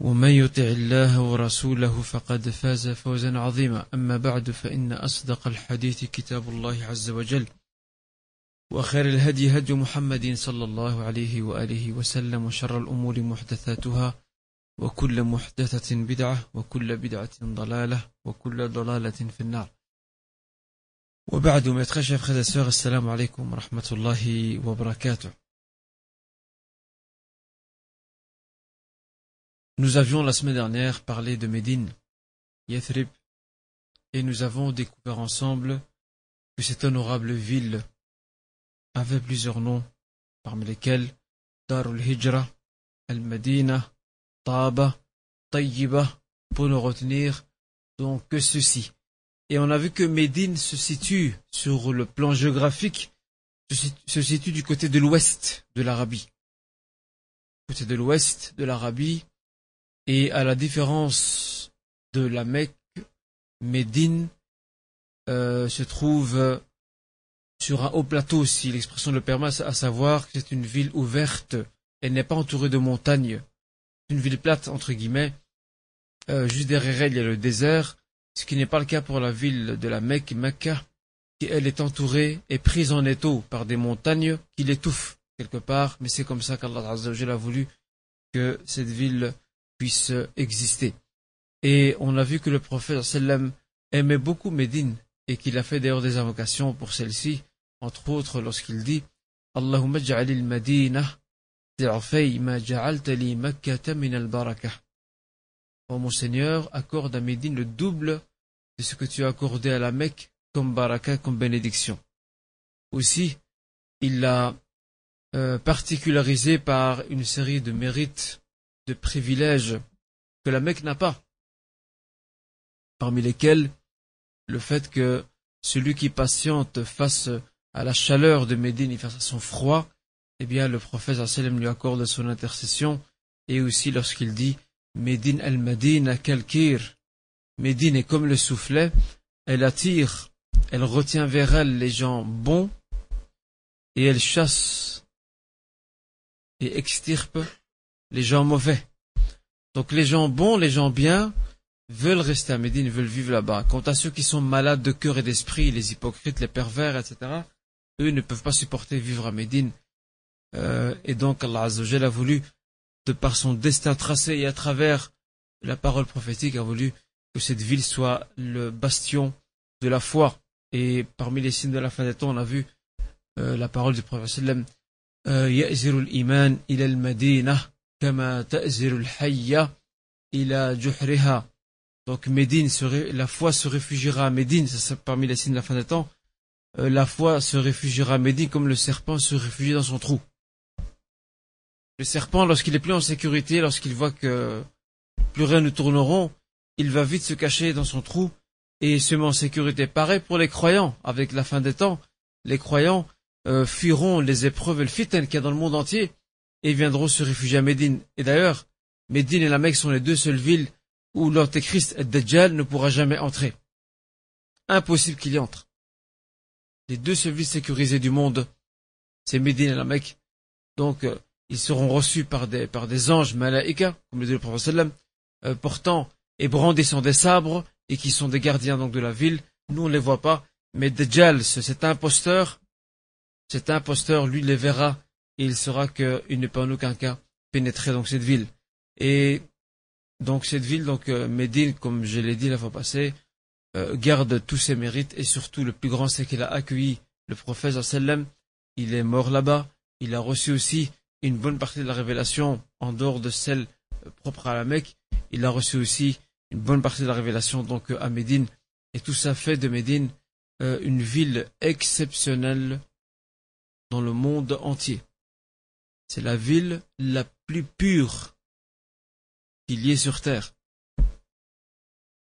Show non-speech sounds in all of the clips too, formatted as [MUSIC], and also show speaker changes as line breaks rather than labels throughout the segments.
ومن يطع الله ورسوله فقد فاز فوزا عظيما. أما بعد فإن أصدق الحديث كتاب الله عز وجل وخير الهدي هدي محمد صلى الله عليه وآله وسلم وشر الأمور محدثاتها وكل محدثة بدعة وكل بدعة ضلالة وكل ضلالة في النار. وبعد mes très chers frères et sœurs, assalamu alaikum Nous avions la semaine dernière parlé de Médine, Yathrib, et nous avons découvert ensemble que cette honorable ville avait plusieurs noms, parmi lesquels Darul Hijra, Al-Madina, Taba, Tayyiba, pour ne retenir donc que ceci. Et on a vu que Médine se situe sur le plan géographique, se situe du côté de l'ouest de l'Arabie. Côté de l'ouest de l'Arabie, et à la différence de la Mecque, Médine euh, se trouve sur un haut plateau, si l'expression le permet, à savoir que c'est une ville ouverte, elle n'est pas entourée de montagnes, une ville plate, entre guillemets, euh, juste derrière elle, il y a le désert, ce qui n'est pas le cas pour la ville de la Mecque, Mecca, qui elle est entourée et prise en étau par des montagnes qui l'étouffent quelque part, mais c'est comme ça qu'Allah a voulu que cette ville puisse exister. Et on a vu que le prophète sallam aimait beaucoup Médine et qu'il a fait d'ailleurs des invocations pour celle-ci, entre autres lorsqu'il dit Allahumma madina ma ja'alta min al-barakah. Oh mon Seigneur, accorde à Médine le double de ce que tu as accordé à la Mecque comme baraka, comme bénédiction. Aussi, il l'a euh, particularisé par une série de mérites, privilèges que la Mecque n'a pas, parmi lesquels le fait que celui qui patiente face à la chaleur de Médine et face à son froid, eh bien le prophète sallam lui accorde son intercession, et aussi lorsqu'il dit Médine al-Madine kalkir, Médine est comme le soufflet, elle attire, elle retient vers elle les gens bons, et elle chasse et extirpe les gens mauvais. Donc les gens bons, les gens bien, veulent rester à Médine, veulent vivre là-bas. Quant à ceux qui sont malades de cœur et d'esprit, les hypocrites, les pervers, etc., eux ne peuvent pas supporter vivre à Médine. Euh, et donc Allah Azzawajal a voulu, de par son destin tracé et à travers la parole prophétique, a voulu que cette ville soit le bastion de la foi. Et parmi les signes de la fin des temps, on a vu euh, la parole du prophète donc Médine, serait, la foi se réfugiera à Médine, ça c'est parmi les signes de la fin des temps. Euh, la foi se réfugiera à Médine comme le serpent se réfugie dans son trou. Le serpent, lorsqu'il est plus en sécurité, lorsqu'il voit que plus rien ne tourneront, il va vite se cacher dans son trou et se met en sécurité. Pareil pour les croyants, avec la fin des temps, les croyants euh, fuiront les épreuves et le fitan qu'il y a dans le monde entier et viendront se réfugier à Médine. Et d'ailleurs, Médine et la Mecque sont les deux seules villes où l'antéchrist Dajjal ne pourra jamais entrer. Impossible qu'il y entre. Les deux seules villes sécurisées du monde, c'est Médine et la Mecque. Donc, euh, ils seront reçus par des, par des anges malaïka, comme le dit le prophète euh, portant et brandissant des sabres et qui sont des gardiens donc de la ville. Nous, on ne les voit pas, mais Dajjal, cet imposteur, cet imposteur, lui, les verra il saura qu'il ne peut en aucun cas pénétrer donc cette ville. Et donc cette ville, donc euh, Médine, comme je l'ai dit la fois passée, euh, garde tous ses mérites et surtout le plus grand c'est qu'il a accueilli le prophète sallam. Il est mort là-bas. Il a reçu aussi une bonne partie de la révélation en dehors de celle euh, propre à la Mecque. Il a reçu aussi une bonne partie de la révélation donc à Médine. Et tout ça fait de Médine une ville exceptionnelle dans le monde entier. C'est la ville la plus pure qu'il y ait sur terre.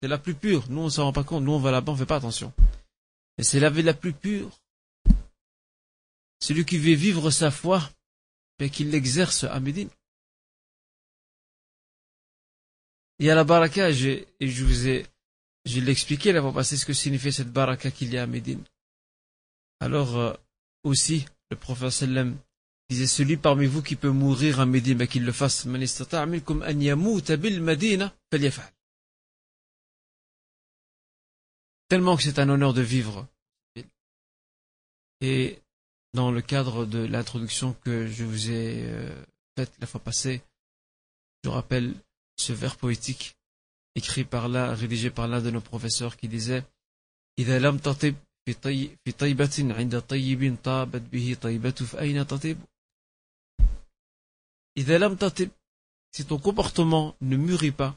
C'est la plus pure. Nous, on s'en rend pas compte. Nous, on va là-bas, on fait pas attention. Et c'est la vie la plus pure. Celui qui veut vivre sa foi, et qu'il l'exerce à Médine. Il y a la baraka, et je vous ai, je l'ai expliqué la fois ce que signifie cette baraka qu'il y a à Médine. Alors, euh, aussi, le prophète sallam disait celui parmi vous qui peut mourir à Médine, mais qu'il le fasse. tellement que c'est un honneur de vivre. Et dans le cadre de l'introduction que je vous ai euh, faite la fois passée, je rappelle ce vers poétique écrit par là, rédigé par l'un de nos professeurs qui disait إذا لم تطب في طيبة عند طيب طابت به طيبة فأين تطيب إذا لم تطب si ton comportement ne mûrit pas,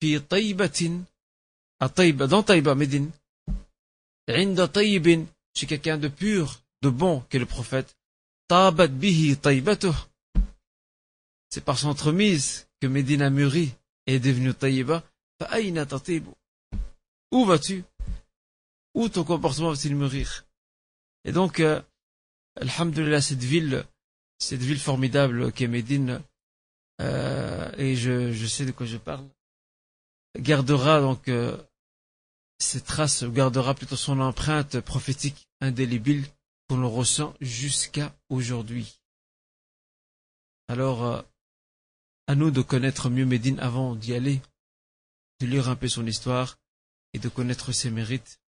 fi à dans tayba, Médine, inda chez quelqu'un de pur, de bon, qu'est le prophète, tabat bihi. C'est par son entremise que Médine a mûri et est devenue tayba, fa'ayna tatibu. Où vas-tu? Où ton comportement va-t-il mûrir? Et donc, euh, Alhamdulillah, cette ville, cette ville formidable qu'est Médine, euh, et je, je sais de quoi je parle, gardera donc euh, cette trace gardera plutôt son empreinte prophétique indélébile qu'on ressent jusqu'à aujourd'hui. Alors, euh, à nous de connaître mieux Médine avant d'y aller, de lire un peu son histoire et de connaître ses mérites.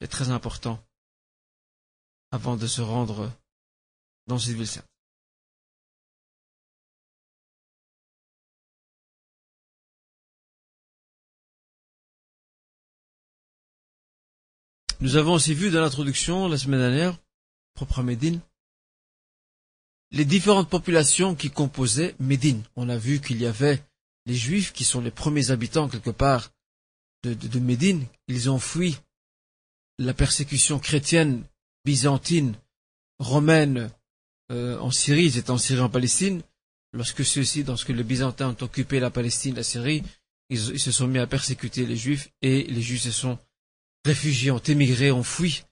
C'est très important avant de se rendre dans cette ville sainte. Nous avons aussi vu dans l'introduction la semaine dernière, propre à Médine, les différentes populations qui composaient Médine. On a vu qu'il y avait les Juifs qui sont les premiers habitants quelque part de, Médine. Ils ont fui la persécution chrétienne, byzantine, romaine euh, en Syrie. Ils en Syrie en Palestine. Lorsque ceux-ci, lorsque les Byzantins ont occupé la Palestine, la Syrie, ils se sont mis à persécuter les Juifs et les Juifs se sont réfugiés ont émigré, ont fui,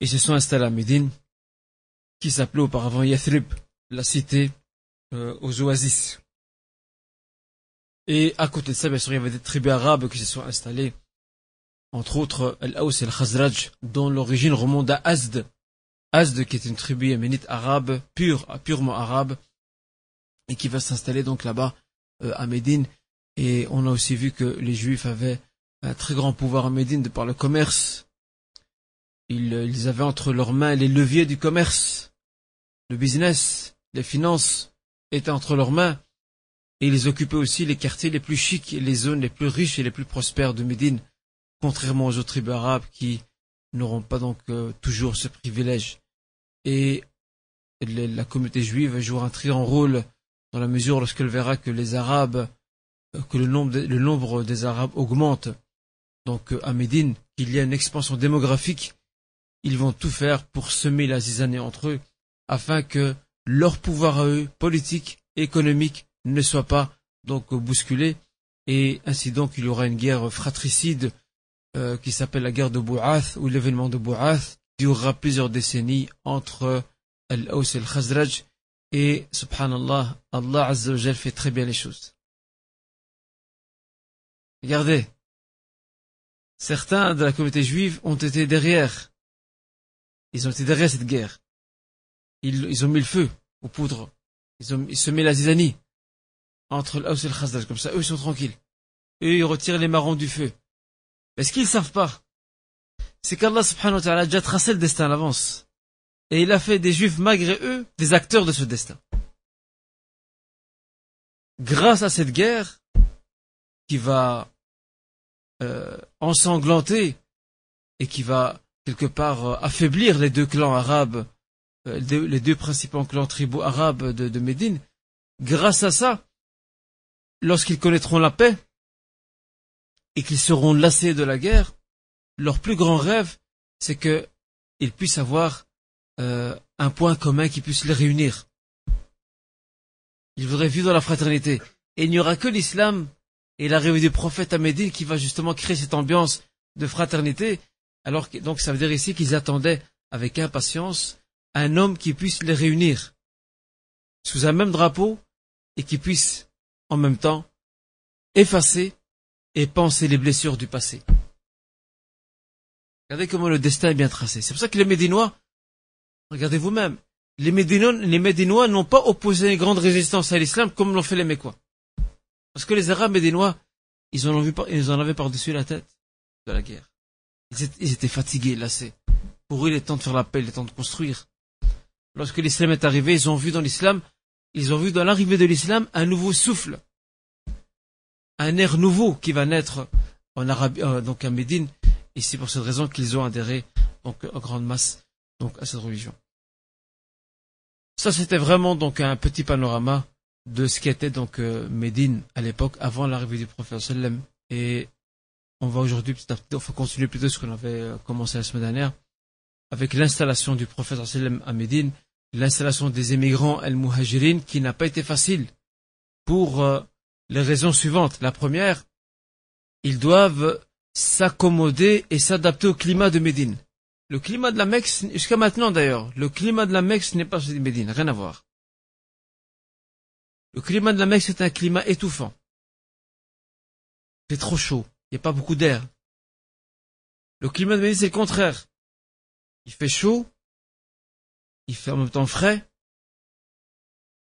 et se sont installés à Médine, qui s'appelait auparavant Yathrib, la cité euh, aux oasis. Et à côté de ça, bien sûr, il y avait des tribus arabes qui se sont installées, entre autres Al-Aws et Al-Khazraj, dont l'origine remonte à Azd. Azd, qui est une tribu yéménite arabe, pure, purement arabe, et qui va s'installer donc là-bas, euh, à Médine. Et on a aussi vu que les Juifs avaient un très grand pouvoir en Médine par le commerce. Ils, avaient entre leurs mains les leviers du commerce. Le business, les finances étaient entre leurs mains. Et ils occupaient aussi les quartiers les plus chics et les zones les plus riches et les plus prospères de Médine, contrairement aux autres tribus arabes qui n'auront pas donc euh, toujours ce privilège. Et la communauté juive jouera un très grand rôle dans la mesure lorsqu'elle verra que les Arabes, euh, que le nombre des Arabes augmente donc euh, à Médine, qu'il y a une expansion démographique, ils vont tout faire pour semer la zizanie entre eux, afin que leur pouvoir à eux, politique, économique, ne soit pas donc bousculé, et ainsi donc il y aura une guerre fratricide euh, qui s'appelle la guerre de Bou'ath, ou l'événement de Bou'ath, durera plusieurs décennies entre Al-Aws et Al-Khazraj, et subhanallah, Allah Azza fait très bien les choses. Regardez, certains de la communauté juive ont été derrière. Ils ont été derrière cette guerre. Ils, ont mis le feu aux poudres. Ils ont semé la zizanie entre l'Aus et le Khazraj. Comme ça, eux, ils sont tranquilles. Eux, ils retirent les marrons du feu. Mais ce qu'ils savent pas, c'est qu'Allah subhanahu wa ta'ala a déjà tracé le destin à l'avance. Et il a fait des juifs, malgré eux, des acteurs de ce destin. Grâce à cette guerre, qui va euh, ensanglanté et qui va quelque part euh, affaiblir les deux clans arabes, euh, les deux principaux clans tribaux arabes de, Médine, grâce à ça, lorsqu'ils connaîtront la paix et qu'ils seront lassés de la guerre, leur plus grand rêve, c'est qu'ils puissent avoir un point commun qui puisse les réunir. Ils voudraient vivre dans la fraternité. Et il n'y aura que l'islam et l'arrivée du prophète à qui va justement créer cette ambiance de fraternité. Alors que, donc ça veut dire ici qu'ils attendaient avec impatience un homme qui puisse les réunir sous un même drapeau et qui puisse en même temps effacer et penser les blessures du passé. Regardez comment le destin est bien tracé. C'est pour ça que les Médinois, regardez vous-même, les Médinois, les Médinois n'ont pas opposé une grande résistance à l'islam comme l'ont fait les Mécois. Parce que les Arabes médinois, ils en, ont vu, ils en avaient par-dessus la tête de la guerre. Ils étaient, fatigués, lassés. Pour eux, il est temps de faire la paix, il est temps de construire. Lorsque l'islam est arrivé, ils ont vu dans l'islam, ils ont vu dans l'arrivée de l'islam un nouveau souffle. Un air nouveau qui va naître en Arabie, euh, donc à Médine. Et c'est pour cette raison qu'ils ont adhéré, donc, en grande masse, à cette religion. Ça, c'était vraiment, donc, un petit panorama de ce qu'était donc euh, Médine à l'époque, avant l'arrivée du prophète sallam. Et on va aujourd'hui, petit à petit, continuer plutôt ce qu'on avait euh, commencé la semaine dernière, avec l'installation du prophète sallam à Médine, l'installation des émigrants al-Muhajirin, qui n'a pas été facile, pour euh, les raisons suivantes. La première, ils doivent s'accommoder et s'adapter au climat de Médine. Le climat de la Mecque, jusqu'à maintenant d'ailleurs, le climat de la Mecque, n'est pas celui de Médine, rien à voir. Le climat de la Mecque, c'est un climat étouffant. C'est trop chaud. Il n'y a pas beaucoup d'air. Le climat de Médine, c'est le contraire. Il fait chaud. Il fait en même temps frais.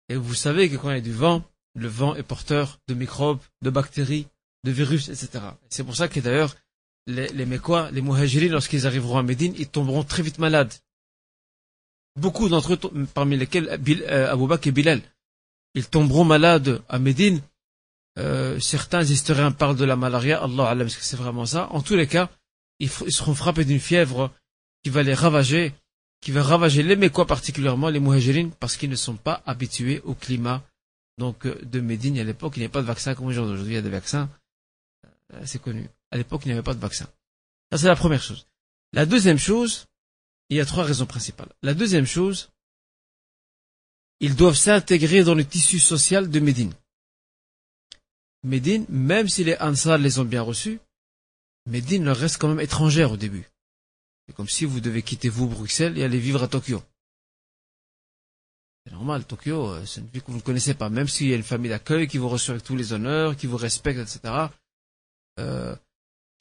Et vous savez que quand il y a du vent, le vent est porteur de microbes, de bactéries, de virus, etc. C'est pour ça que d'ailleurs, les, les les Muhajiris, lorsqu'ils arriveront à Médine, ils tomberont très vite malades. Beaucoup d'entre eux, parmi lesquels euh, Abou Bakr et Bilal, ils tomberont malades à Médine. Euh, certains historiens parlent de la malaria, Allah Allah, est-ce que c'est vraiment ça? En tous les cas, ils, seront frappés d'une fièvre qui va les ravager, qui va ravager les Mécois particulièrement, les Muhajirines, parce qu'ils ne sont pas habitués au climat donc euh, de Médine. À l'époque, il n'y avait pas de vaccin comme aujourd'hui. Aujourd'hui, il y a des vaccins. Euh, c'est connu. À l'époque, il n'y avait pas de vaccin. Ça, c'est la première chose. La deuxième chose, il y a trois raisons principales. La deuxième chose, ils doivent s'intégrer dans le tissu social de Médine. Médine, même si les Ansar les ont bien reçus, Médine leur reste quand même étrangère au début. C'est comme si vous devez quitter vous Bruxelles et aller vivre à Tokyo. C'est normal, Tokyo, euh, c'est une ville que vous ne connaissez pas, même s'il y a une famille d'accueil qui vous reçoit avec tous les honneurs, qui vous respecte, etc., euh,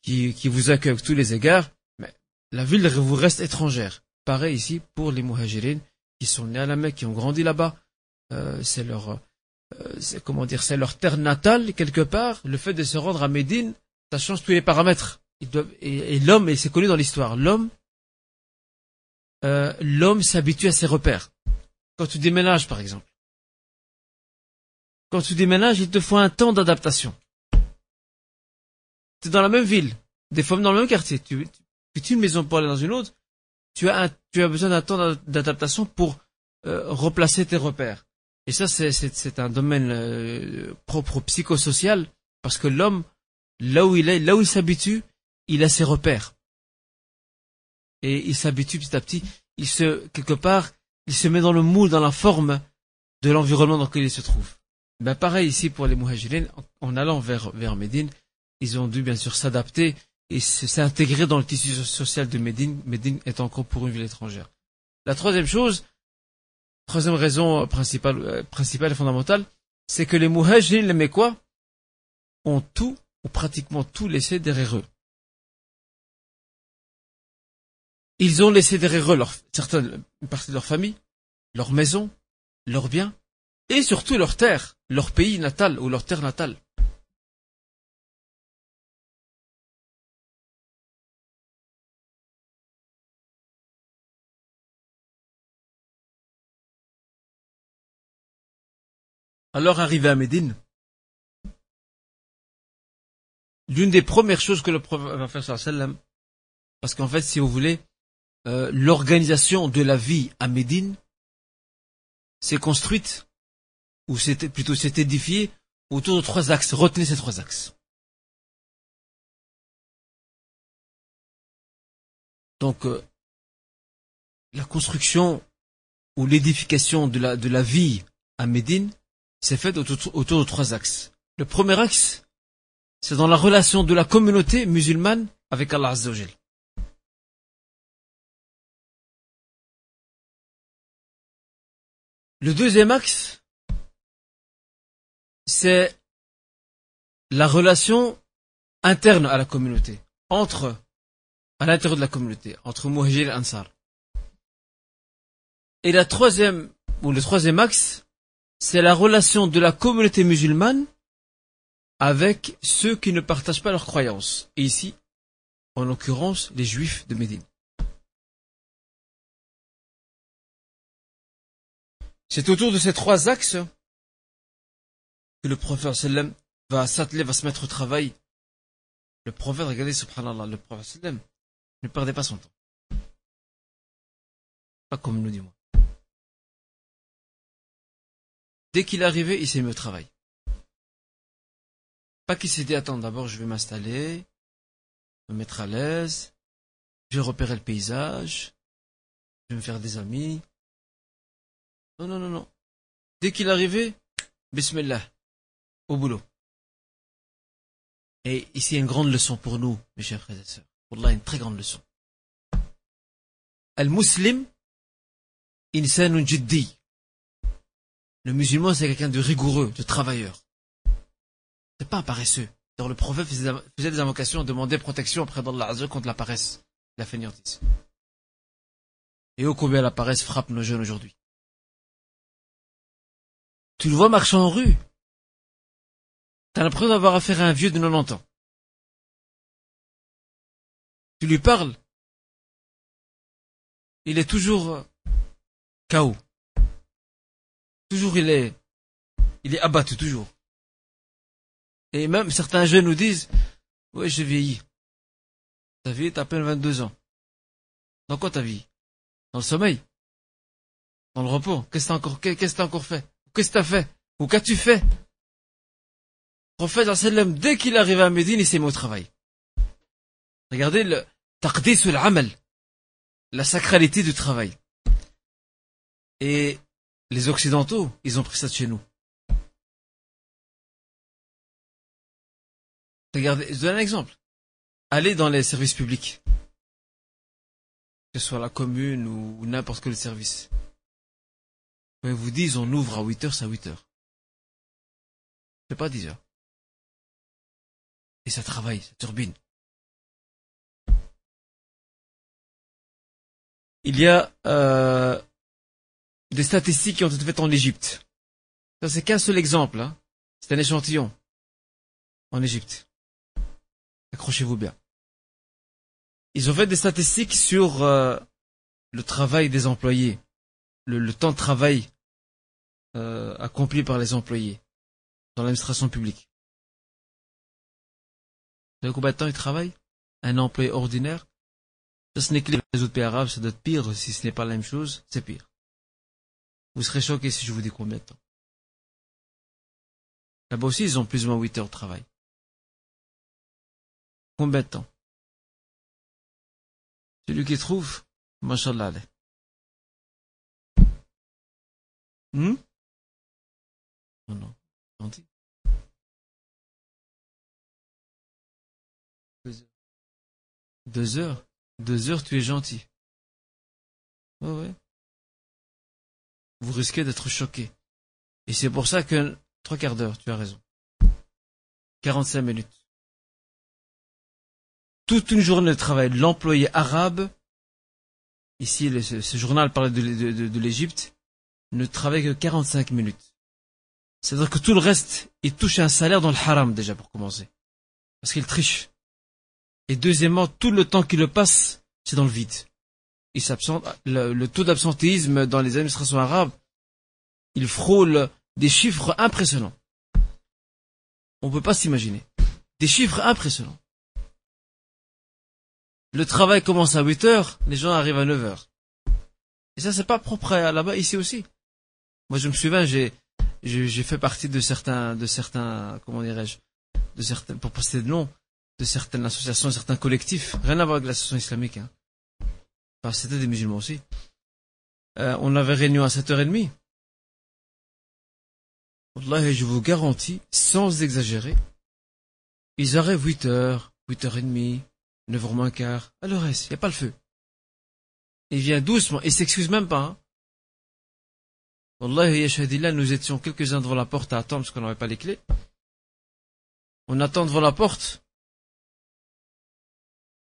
qui, qui vous accueille avec tous les égards, mais la ville vous reste étrangère. Pareil ici pour les Muhajirines, qui sont nés à la Mecque, qui ont grandi là-bas. Euh, c'est leur, euh, comment dire, c'est leur terre natale quelque part. Le fait de se rendre à Médine, ça change tous les paramètres. Et, l'homme, et c'est connu dans l'histoire, l'homme, euh, l'homme s'habitue à ses repères. Quand tu déménages, par exemple. Quand tu déménages, il te faut un temps d'adaptation. Tu es dans la même ville, des fois dans le même quartier. Tu, tu, tu une maison pour aller dans une autre tu as, tu as besoin d'un temps d'adaptation pour euh, replacer tes repères. Et ça, c'est un domaine euh, propre psychosocial, parce que l'homme, là où il est, là où il s'habitue, il a ses repères. Et il s'habitue petit à petit, il se, quelque part, il se met dans le moule, dans la forme de l'environnement dans lequel il se trouve. Ben pareil ici pour les Muhajirines, en allant vers, vers Médine, ils ont dû bien sûr s'adapter et s'est intégré dans le tissu social de Médine. Médine est encore pour une ville étrangère. La troisième chose, troisième raison principale, euh, principale et fondamentale, c'est que les Muhajirin, les Mécois, ont tout, ou pratiquement tout laissé derrière eux. Ils ont laissé derrière eux leur, certaines, une partie de leur famille, leur maison, leurs biens, et surtout leur terre, leur pays natal ou leur terre natale. Alors arrivé à Médine, l'une des premières choses que le prophète va faire parce qu'en fait, si vous voulez, euh, l'organisation de la vie à Médine s'est construite, ou c'était plutôt s'est édifiée autour de trois axes. Retenez ces trois axes. Donc, euh, la construction ou l'édification de la, de la vie à Médine faite autour, autour de trois axes. Le premier axe, c'est dans la relation de la communauté musulmane avec Allah Azzawajal. Le deuxième axe, c'est la relation interne à la communauté, entre, à l'intérieur de la communauté, entre Muhajir et Ansar. Et la troisième, ou le troisième axe, c'est la relation de la communauté musulmane avec ceux qui ne partagent pas leurs croyances. Et ici, en l'occurrence, les juifs de Médine. C'est autour de ces trois axes que le prophète sallam va s'atteler, va se mettre au travail. Le prophète, regardez, subhanallah, le prophète sallam ne perdait pas son temps. Pas comme nous, dis-moi. Dès qu'il arrivait, il s'est mis au travail. Pas qu'il s'est dit, attends, d'abord je vais m'installer, me mettre à l'aise, je vais repérer le paysage, je vais me faire des amis. Non, non, non, non. Dès qu'il arrivait, bismillah, au boulot. Et ici, une grande leçon pour nous, mes chers frères et sœurs. Wallah, une très grande leçon. Al-Muslim, insanun jiddi. Le musulman, c'est quelqu'un de rigoureux, de travailleur. C'est pas un paresseux. Dans le prophète faisait des invocations, demandait protection auprès d'Allah contre la paresse, la fainéantise. Et ô combien la paresse frappe nos jeunes aujourd'hui. Tu le vois marchant en rue. T'as l'impression d'avoir affaire à un vieux de 90 ans. Tu lui parles. Il est toujours KO. Toujours il est, il est abattu, toujours. Et même certains jeunes nous disent, oui, j'ai vieilli. T'as vieilli, t'as à peine 22 ans. Dans quoi t'as vieilli? Dans le sommeil? Dans le repos? Qu'est-ce que t'as encore, qu'est-ce fait? Qu'est-ce que t'as fait? Ou qu'as-tu fait? Le prophète, dès qu'il arrive à Médine, il s'est mis au travail. Regardez le taqdis al-amal. La sacralité du travail. Et les Occidentaux, ils ont pris ça de chez nous. Regardez, je donne un exemple. Allez dans les services publics. Que ce soit la commune ou n'importe quel service. Quand ils vous disent on ouvre à 8 heures, c'est à 8 heures. C'est pas 10 heures. Et ça travaille, ça turbine. Il y a euh, des statistiques qui ont été faites en Égypte. Ça, c'est qu'un seul exemple. Hein. C'est un échantillon en Égypte. Accrochez-vous bien. Ils ont fait des statistiques sur euh, le travail des employés, le, temps de travail euh, accompli par les employés dans l'administration publique. Vous savez combien de temps ils travaillent? Un employé ordinaire? Ça, ce n'est que les autres pays arabes, ça doit être pire. Si ce n'est pas la même chose, c'est pire. Vous serez choqués si je vous dis combien de temps. Là-bas aussi, ils ont plus ou moins 8 heures de travail. Combien de temps? Celui qui trouve, mashallah, allez. Hmm? Non, non, gentil. Deux heures? Deux heures, tu es gentil. Ouais, ouais vous risquez d'être choqué. Et c'est pour ça que trois quarts d'heure, tu as raison. 45 minutes. Toute une journée de travail, l'employé arabe, ici ce, journal parlait de, l'Égypte, ne travaille que 45 minutes. C'est-à-dire que tout le reste, il touche un salaire dans le haram déjà pour commencer. Parce qu'il triche. Et deuxièmement, tout le temps qu'il passe, c'est dans le vide il. Le, taux d'absentéisme dans les administrations arabes, il frôle des chiffres impressionnants. On ne peut pas s'imaginer. Des chiffres impressionnants. Le travail commence à 8 heures, les gens arrivent à 9 heures. Et ça, c'est pas propre là-bas, ici aussi. Moi, je me souviens, j'ai, fait partie de certains, de certains, comment dirais-je, de certains, pour poster de nom, de certaines associations, certains collectifs, rien à voir avec l'association islamique. Hein. Enfin, c'était des musulmans aussi. Euh, on avait réunion à 7h30. Wallah, je vous garantis, sans exagérer, ils arrivent 8h, 8h30, 9h moins quart, à reste, il n'y a pas le feu. Il vient doucement, il s'excuse même pas. Hein. Wallah, nous étions quelques-uns devant la porte à attendre parce qu'on n'avait pas les clés. On attend devant la porte.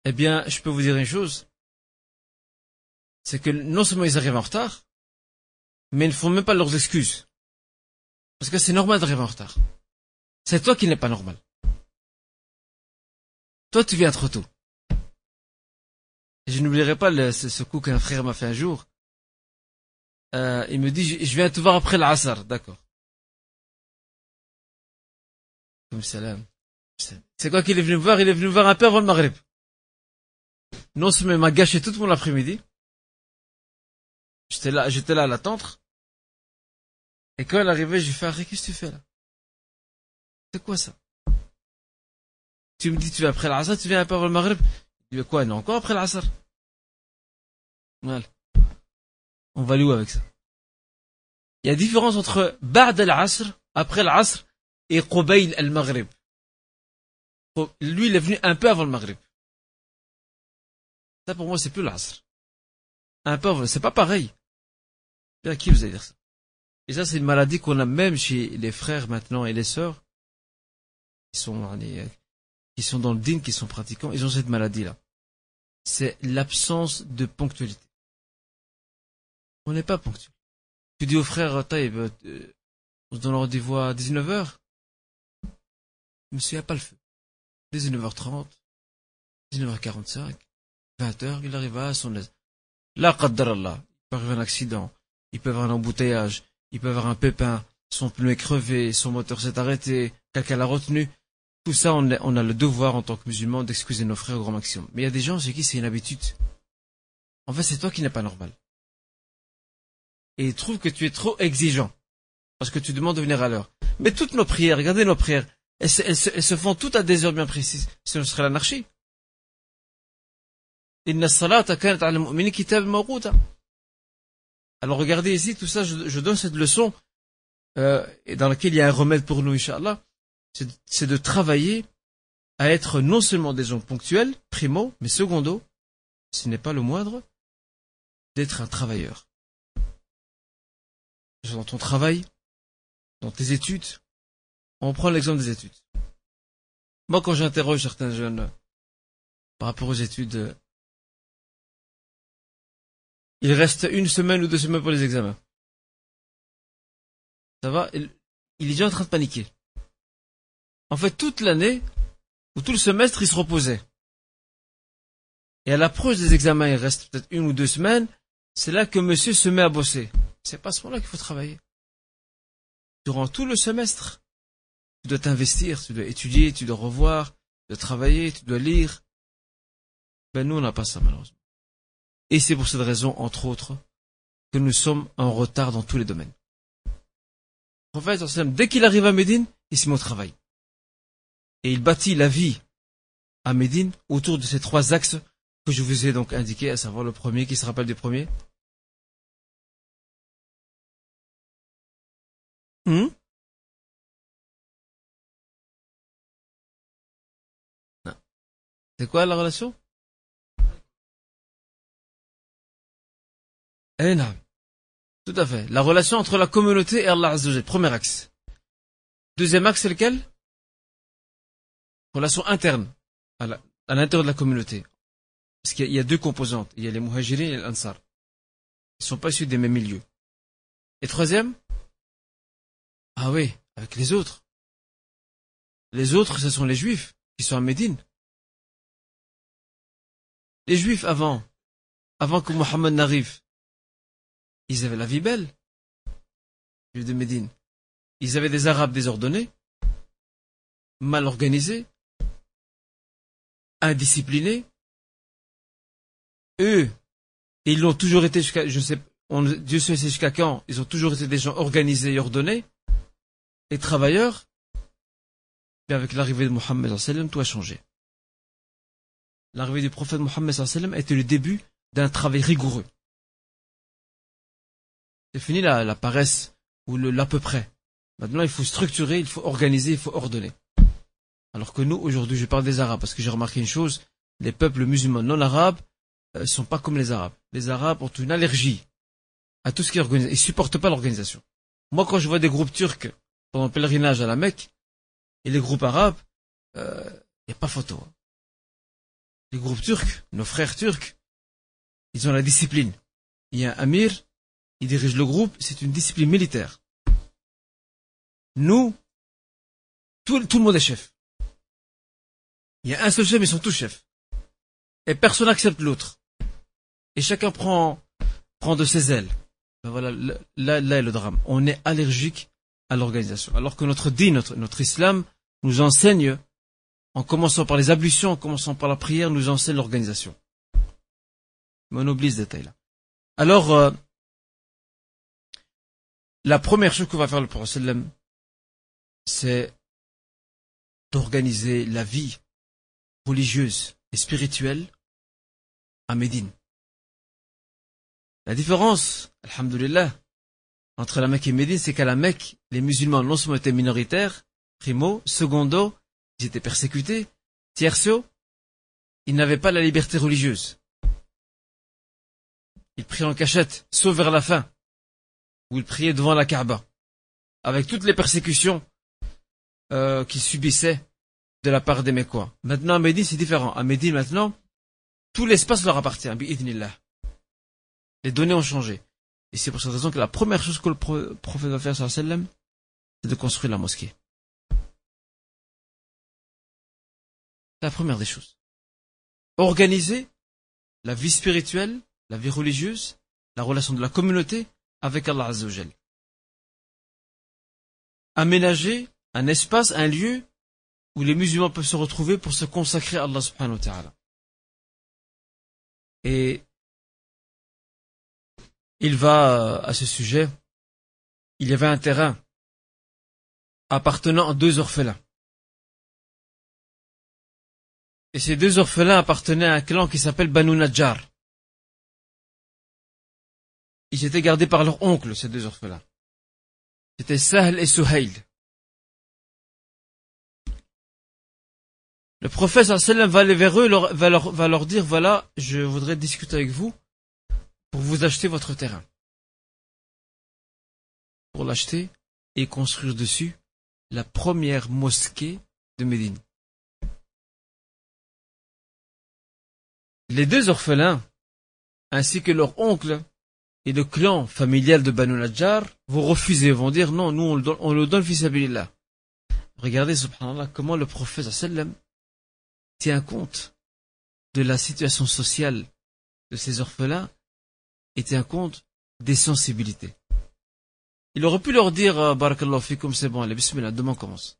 Eh bien, je peux vous dire une chose. C'est que non seulement ils arrivent en retard, mais ils ne font même pas leurs excuses. Parce que c'est normal d'arriver en retard. C'est toi qui n'es pas normal. Toi, tu viens trop tôt. Et je n'oublierai pas ce, coup qu'un frère m'a fait un jour. Euh, il me dit, je, viens te voir après l'Asr, d'accord. Comme. C'est quoi qu'il est venu me voir? Il est venu me voir un peu avant le Maghreb. Non seulement il m'a gâché tout mon après-midi. J'étais là, j'étais là à l'attendre. Et quand elle arrivait, j'ai fait, Arrête, qu'est-ce que tu fais là? C'est quoi ça? Tu me dis, tu viens après l'Asr, tu viens un peu avant le Maghreb? Je dis, quoi, non, encore après l'Asr? Voilà. On va aller où avec ça? Il y a différence entre Ba'd al-Asr, après l'Asr, et Qubayl al-Maghrib. Lui, il est venu un peu avant le Maghrib. Ça, pour moi, c'est plus l'Asr. Un peu avant, c'est pas pareil. À qui vous allez dire ça? Et ça, c'est une maladie qu'on a même chez les frères maintenant et les sœurs, qui sont, qui sont dans le din, qui sont pratiquants, ils ont cette maladie-là. C'est l'absence de ponctualité. On n'est pas ponctuel. Tu dis aux frères Taïb, euh, on se donne rendez-vous à 19h. Monsieur, il a pas le feu. 19h30, 19h45, 20h, il arriva à son aise. Là, Allah, il peut arriver un accident, il peut avoir un embouteillage, il peut avoir un pépin, son pneu est crevé, son moteur s'est arrêté, quelqu'un l'a retenu. Tout ça, on a, le devoir en tant que musulman d'excuser nos frères au grand maximum. Mais il y a des gens chez qui c'est une habitude. En fait, c'est toi qui n'es pas normal. Et ils trouvent que tu es trop exigeant. Parce que tu demandes de venir à l'heure. Mais toutes nos prières, regardez nos prières, elles, se font toutes à des heures bien précises. Ce serait l'anarchie. Alors regardez ici, tout ça, je, donne cette leçon euh, dans laquelle il y a un remède pour nous, Inch'Allah. C'est de travailler à être non seulement des gens ponctuels, primo, mais secondo, ce n'est pas le moindre, d'être un travailleur. Dans ton travail, dans tes études, on prend l'exemple des études. Moi, quand j'interroge certains jeunes par rapport aux études, il reste une semaine ou deux semaines pour les examens. Ça va? Il est déjà en train de paniquer. En fait, toute l'année, ou tout le semestre, il se reposait. Et à l'approche des examens, il reste peut-être une ou deux semaines, c'est là que monsieur se met à bosser. C'est pas à ce moment-là qu'il faut travailler. Durant tout le semestre, tu dois t'investir, tu dois étudier, tu dois revoir, tu dois travailler, tu dois lire. Ben nous, on n'a pas ça malheureusement. Et c'est pour cette raison, entre autres, que nous sommes en retard dans tous les domaines. Le prophète, dès qu'il arrive à Médine, il se met au travail. Et il bâtit la vie à Médine autour de ces trois axes que je vous ai donc indiqués, à savoir le premier, qui se rappelle du premier. Hmm? C'est quoi la relation? Eh. Tout à fait. La relation entre la communauté et Allah Azzawajal. Premier axe. Deuxième axe, c'est lequel? Relation interne à l'intérieur de la communauté. Parce qu'il y, a deux composantes. Il y a les muhajirin et les ansar. Ils ne sont pas issus des mêmes milieux. Et troisième? Ah oui, avec les autres. Les autres, ce sont les juifs qui sont à Médine. Les Juifs avant, avant que Mohammed n'arrive, ils avaient la vie belle. Les de Médine. Ils avaient des Arabes désordonnés, mal organisés, indisciplinés. Eux, ils l'ont toujours été jusqu'à, je sais, on, Dieu sait jusqu'à quand, ils ont toujours été des gens organisés et ordonnés, et travailleurs. Mais avec l'arrivée de Mohammed tout a changé. L'arrivée du prophète Mohammed était le début d'un travail rigoureux. C'est fini la, la paresse ou l'à peu près. Maintenant, il faut structurer, il faut organiser, il faut ordonner. Alors que nous, aujourd'hui, je parle des Arabes, parce que j'ai remarqué une chose, les peuples musulmans non arabes ne euh, sont pas comme les Arabes. Les Arabes ont une allergie à tout ce qui est organisé. Ils supportent pas l'organisation. Moi, quand je vois des groupes turcs pendant le pèlerinage à la Mecque, et les groupes arabes, il euh, n'y a pas photo. Les groupes turcs, nos frères turcs, ils ont la discipline. Il y a un amir, il dirige le groupe, c'est une discipline militaire. Nous, tout, le monde est chef. Il y a un seul chef, mais ils sont tous chefs. Et personne n'accepte l'autre. Et chacun prend, prend de ses ailes. Ben voilà, là, là est le drame. On est allergique à l'organisation. Alors que notre dit, notre, notre islam, nous enseigne, en commençant par les ablutions, en commençant par la prière, nous enseigne l'organisation. Mais on oublie ce détail-là. Alors, euh, la première chose que va faire le prophète c'est d'organiser la vie religieuse et spirituelle à Médine. La différence, alhamdulillah, entre la Mecque et Médine, c'est qu'à la Mecque, les musulmans non seulement étaient minoritaires, primo, secondo, ils étaient persécutés, tiercio, ils n'avaient pas la liberté religieuse. Ils priaient en cachette, sauf vers la fin, où ils priaient devant la Kaaba, avec toutes les persécutions euh, qu'ils subissaient de la part des Mécois. Maintenant, à Médine, c'est différent. À Médine, maintenant, tout l'espace leur appartient, Les données ont changé. Et c'est pour cette raison que la première chose que le prophète va faire, c'est de construire la mosquée. C'est la première des choses. Organiser la vie spirituelle, la vie religieuse, la relation de la communauté avec Allah Azzawajal. Aménager un espace, un lieu où les musulmans peuvent se retrouver pour se consacrer à Allah subhanahu wa ta'ala. Et il va à ce sujet, il y avait un terrain appartenant à deux orphelins. Et ces deux orphelins appartenaient à un clan qui s'appelle Banu Najjar. Ils étaient gardés par leur oncle, ces deux orphelins. C'était Sahl et Suhail. Le prophète va aller vers eux, leur, va leur dire, voilà, je voudrais discuter avec vous pour vous acheter votre terrain. Pour l'acheter et construire dessus la première mosquée de Médine. Les deux orphelins, ainsi que leur oncle et le clan familial de Banu Najjar, vont refuser, vont dire non, nous on le donne, on le donne fils Regardez, subhanallah, comment le prophète sallam tient compte de la situation sociale de ces orphelins et tient compte des sensibilités. Il aurait pu leur dire, euh, Barakallahu fikum, c'est bon, allez, bismillah, demain commence.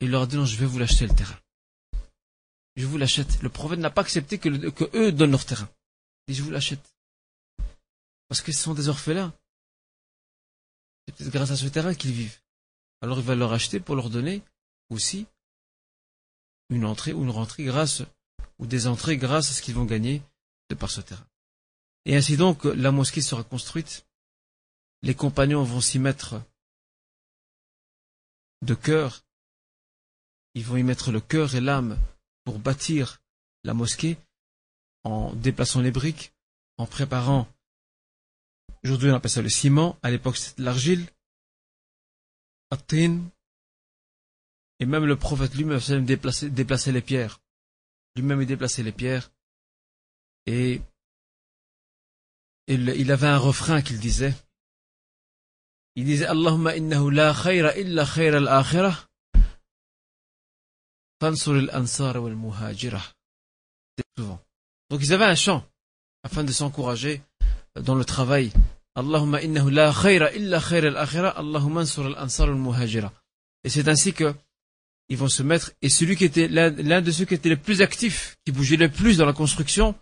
Il leur a dit, non, je vais vous l'acheter le terrain. Je vous l'achète. Le prophète n'a pas accepté que, eux donnent leur terrain. Dit, je vous l'achète. Parce que ce sont des orphelins. C'est peut-être grâce à ce terrain qu'ils vivent. Alors il va leur acheter pour leur donner aussi une entrée ou une rentrée grâce, ou des entrées grâce à ce qu'ils vont gagner de par ce terrain. Et ainsi donc, la mosquée sera construite. Les compagnons vont s'y mettre de cœur. Ils vont y mettre le cœur et l'âme pour bâtir la mosquée en déplaçant les briques, en préparant. Aujourd'hui, on appelle ça le ciment. À l'époque, c'était l'argile. Et même le prophète lui-même déplaçait, déplaçait les pierres. Lui-même il déplaçait les pierres. Et il, il avait un refrain qu'il disait. Il disait Allahumma innahu la khayra illa khayra al-akhirah. Fansur al-ansar wal muhajirah. Souvent. Donc ils avaient un chant afin de s'encourager dans le travail. Khayra illa ansur al-ansar. Et c'est ainsi que ils vont se mettre, et celui qui était l'un de ceux qui étaient les plus actifs, qui bougeait le plus dans la construction,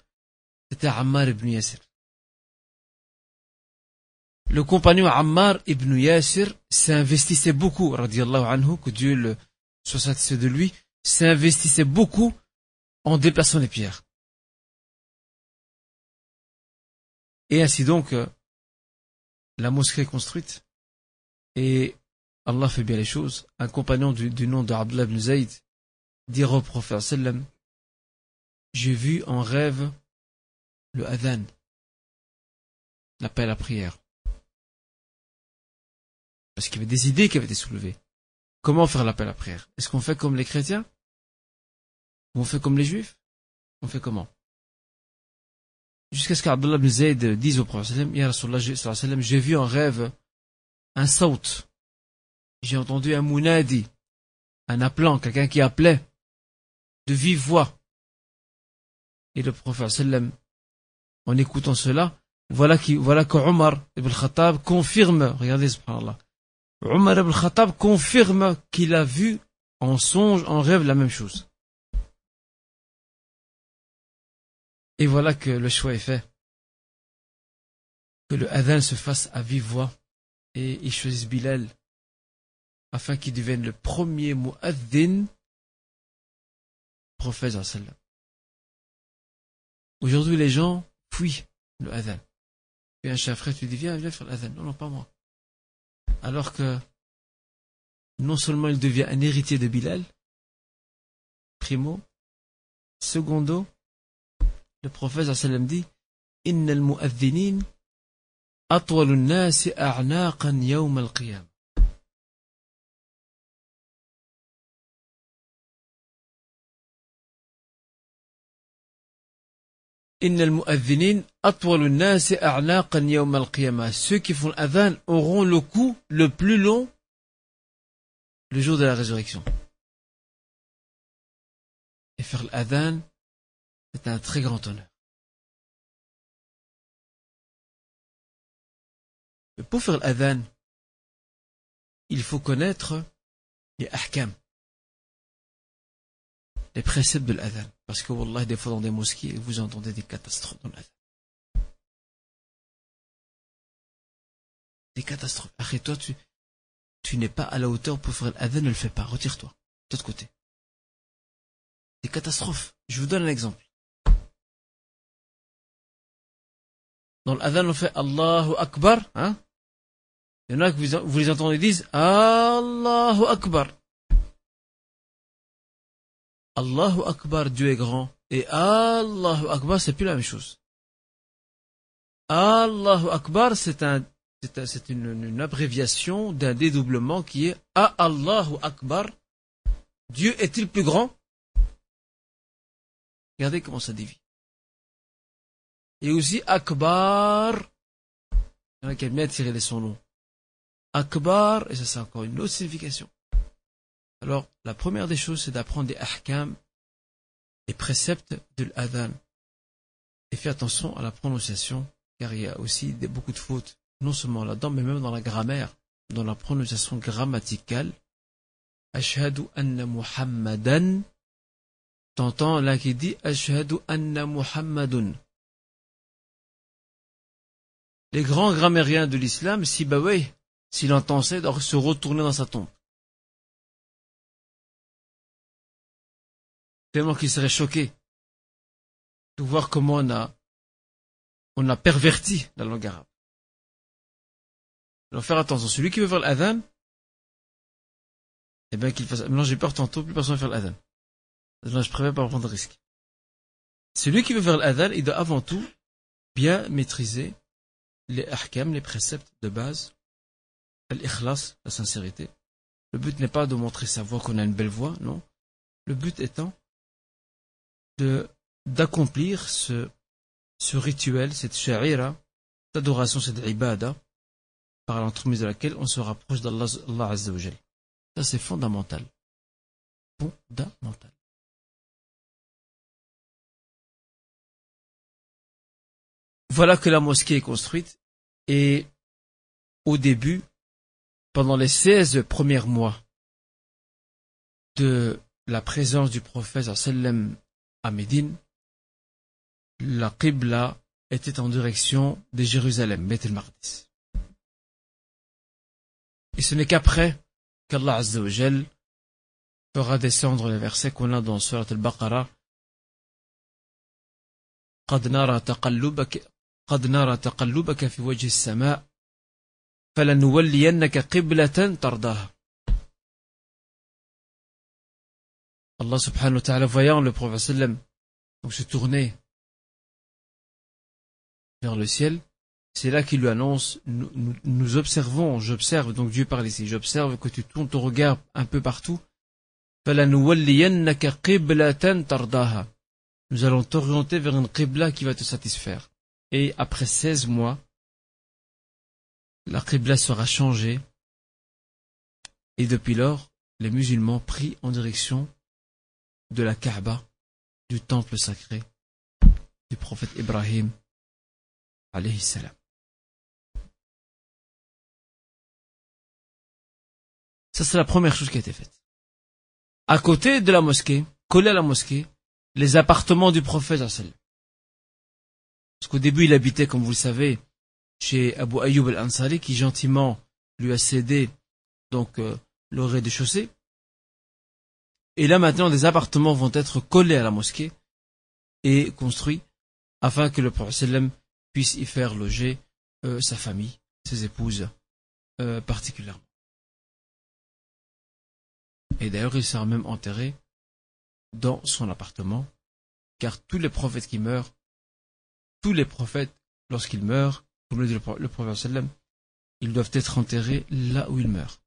c'était Ammar ibn Yasir. Le compagnon Ammar ibn Yasir s'investissait beaucoup, radiallahu anhu, que Dieu le soit satisfait de lui, s'investissait beaucoup en déplaçant les pierres. Et ainsi donc, euh, la mosquée est construite. Et Allah fait bien les choses. Un compagnon du, nom de Abdullah ibn Zayd dit au prophète sallam, j'ai vu en rêve le adhan, l'appel à prière. Parce qu'il y avait des idées qui avaient été soulevées. Comment faire l'appel à prière? Est-ce qu'on fait comme les chrétiens? On fait comme les juifs? On fait comment? Jusqu'à ce qu'Abdullah ibn Zayd dise au prophète j'ai vu en rêve un saut. J'ai entendu un munadi, un appelant, quelqu'un qui appelait de vive voix. Et le prophète en écoutant cela, voilà, qui, voilà que Omar ibn Khattab confirme, regardez subhanallah, Omar ibn Khattab confirme qu'il a vu en songe, en rêve la même chose. Et voilà que le choix est fait. Que le adhan se fasse à vive voix et ils choisissent Bilal afin qu'il devienne le premier muaddin prophète sallam. Aujourd'hui, les gens fuient le adhan. Puis un chef tu dis, viens, viens faire l'adhan. Non, non, pas moi. Alors que, non seulement il devient un héritier de Bilal, primo, secondo, le prophète sallam dit Inna al-mu'adhinin nasi a'naqan yawm al-qiyam. Inna al-mu'adhinin nasi a'naqan yawm al-qiyamah. Ceux qui font l'adhan auront le coup le plus long le jour de la résurrection. Et faire l'adhan c'est un très grand honneur. Pour faire l'adhan, il faut connaître les ahkam les préceptes de l'adhan. Parce que, Wallah, des fois dans des mosquées, vous entendez des catastrophes dans l'adhan. Des catastrophes. Après, toi, tu, tu n'es pas à la hauteur pour faire l'adhan, ne le fais pas. Retire-toi. De l'autre côté. Des catastrophes. Je vous donne un exemple. Dans l'adhan, on fait Allahu Akbar. Hein? Il y en a que vous, vous les entendez disent Allahu Akbar. Allahu Akbar, Dieu est grand, et Allahu Akbar, c'est plus la même chose. Allahu Akbar, c'est un, c'est une, une, abréviation d'un dédoublement qui est A Allahu Akbar. Dieu est-il plus grand? Regardez comment ça dévie. Et aussi Akbar. Il y en a qui aiment bien tirer les sons longs. Akbar, et ça c'est encore une autre signification. Alors, la première des choses, c'est d'apprendre des ahkam, les préceptes de l'adhan. Et faire attention à la prononciation, car il y a aussi beaucoup de fautes, non seulement là-dedans, mais même dans la grammaire, dans la prononciation grammaticale. Ashhadu anna Muhammadan. T'entends là qui dit Ashhadu anna Muhammadun. Les grands grammairiens de l'islam, si oui, s'il entend il doit se retourner dans sa tombe. tellement qu'il serait choqué de voir comment on a, on a perverti la langue arabe. Alors faire attention, celui qui veut faire l'adhan, eh bien qu'il fasse. Maintenant j'ai peur tantôt, plus personne ne faire l'adhan. je préfère pas prendre de risque. Celui qui veut faire l'adhan, il doit avant tout bien maîtriser les ahkam, les préceptes de base, l'ikhlas, la sincérité. Le but n'est pas de montrer sa voix qu'on a une belle voix, non. Le but étant de d'accomplir ce, ce rituel, cette sha'ira, cette adoration, cette ibada, par l'entremise de laquelle on se rapproche d'Allah Allah Azza Ça, c'est fondamental. Fondamental. Voilà que la mosquée est construite et au début, pendant les 16 premiers mois de la présence du prophète sallam à Médine, la Qibla était en direction de Jérusalem, Beth el-Mardis. Et ce n'est qu'après qu'Allah Azza wa fera descendre les versets qu'on a dans Surat al-Baqarah. قد نرى تقلبك قد نرى تقلبك في وجه السماء فلنولينك قبلة ترضاها Allah subhanahu wa ta'ala voyant le prophète sallam donc se tourner vers le ciel, c'est là qu'il lui annonce, nous, nous, nous observons, j'observe, donc Dieu parle ici, j'observe que tu tournes ton regard un peu partout. Nous allons t'orienter vers une qibla qui va te satisfaire. Et après 16 mois, la qibla sera changée. Et depuis lors, les musulmans prient en direction de la Kaaba, du temple sacré du prophète Ibrahim. Ça, c'est la première chose qui a été faite. À côté de la mosquée, collé à la mosquée, les appartements du prophète Parce qu'au début, il habitait, comme vous le savez, chez Abu Ayyub al-Ansari, qui gentiment lui a cédé donc euh, le rez-de-chaussée. Et là maintenant, des appartements vont être collés à la mosquée et construits afin que le prophète puisse y faire loger euh, sa famille, ses épouses euh, particulièrement. Et d'ailleurs, il sera même enterré dans son appartement, car tous les prophètes qui meurent, tous les prophètes, lorsqu'ils meurent, comme le dit le prophète ils doivent être enterrés là où ils meurent.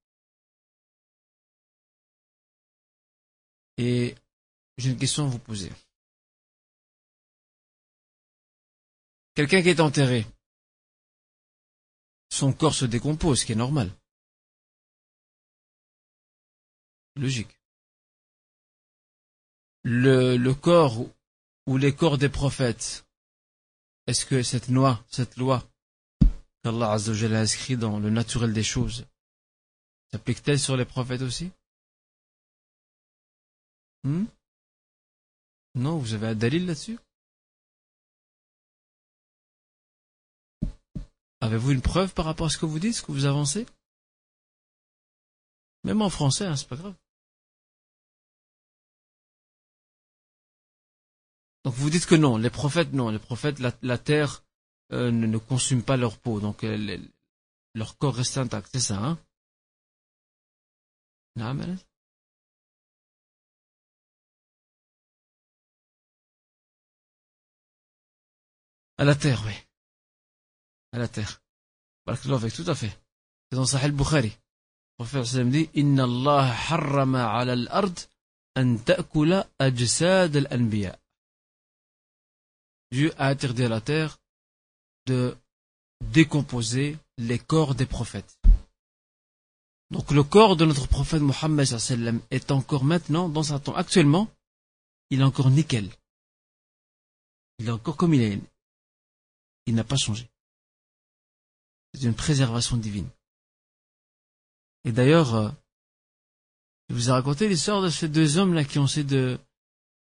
Et j'ai une question à vous poser. Quelqu'un qui est enterré, son corps se décompose, ce qui est normal. Logique. Le, le corps ou les corps des prophètes, est-ce que cette loi, cette loi qu'Allah a inscrit dans le naturel des choses, s'applique-t-elle sur les prophètes aussi Hmm? Non, vous avez un dalil là-dessus Avez-vous une preuve par rapport à ce que vous dites, ce que vous avancez? Même en français, hein, c'est pas grave. Donc vous dites que non, les prophètes, non, les prophètes, la, terre euh, ne, consume pas leur peau, donc euh, leur corps reste intact, c'est ça, hein? Non, À la terre, oui. À la terre. avec tout à fait. C'est dans Sahih Bukhari. Le prophète dit Inna Allah harrama ala al-ard an ta'kula ajsad al-anbiya. Dieu a interdit à la terre de décomposer les corps des prophètes. Donc le corps de notre prophète Mohammed est encore maintenant, dans sa tombe. Actuellement, il est encore nickel. Il est encore comme il est il n'a pas changé. C'est une préservation divine. Et d'ailleurs, euh, je vous ai raconté l'histoire de ces deux hommes-là qui ont essayé de,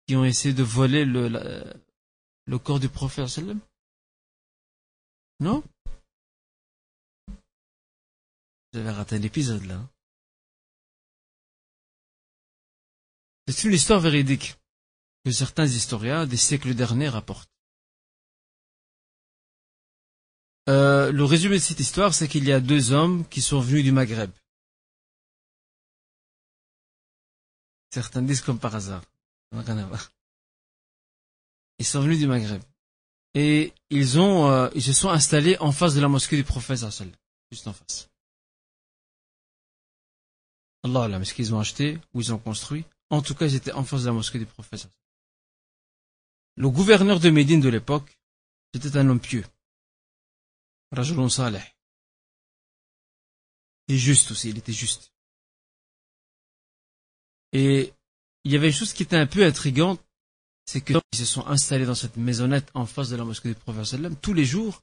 qui ont essayé de voler le, le corps du prophète sallam? Non? Vous avez raté un épisode là. C'est une histoire véridique que certains historiens des siècles derniers rapportent. Euh, le résumé de cette histoire, c'est qu'il y a deux hommes qui sont venus du Maghreb. Certains disent comme par hasard. Ils sont venus du Maghreb. Et euh, ils se sont installés en face de la mosquée du prophète juste en face. Allah là, est-ce qu'ils ont acheté ou ils ont construit En tout cas, ils étaient en face de la mosquée du prophète. Le gouverneur de Médine de l'époque, c'était un homme pieux. Rajulun Saleh. Et juste aussi, il était juste. Et il y avait une chose qui était un peu intrigante, c'est qu'ils se sont installés dans cette maisonnette en face de la mosquée du prophète tous les jours,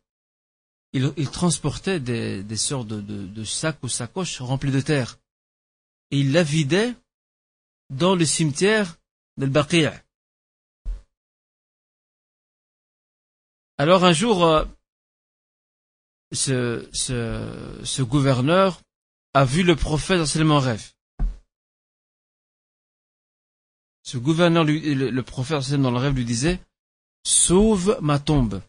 ils, transportaient des, des sortes de, de, de, sacs ou sacoches remplis de terre. Et ils la vidaient dans le cimetière del Baqi'. Alors un jour, euh, ce, gouverneur a vu le prophète en rêve. Ce gouverneur, le, le prophète dans le rêve lui disait, sauve ma tombe.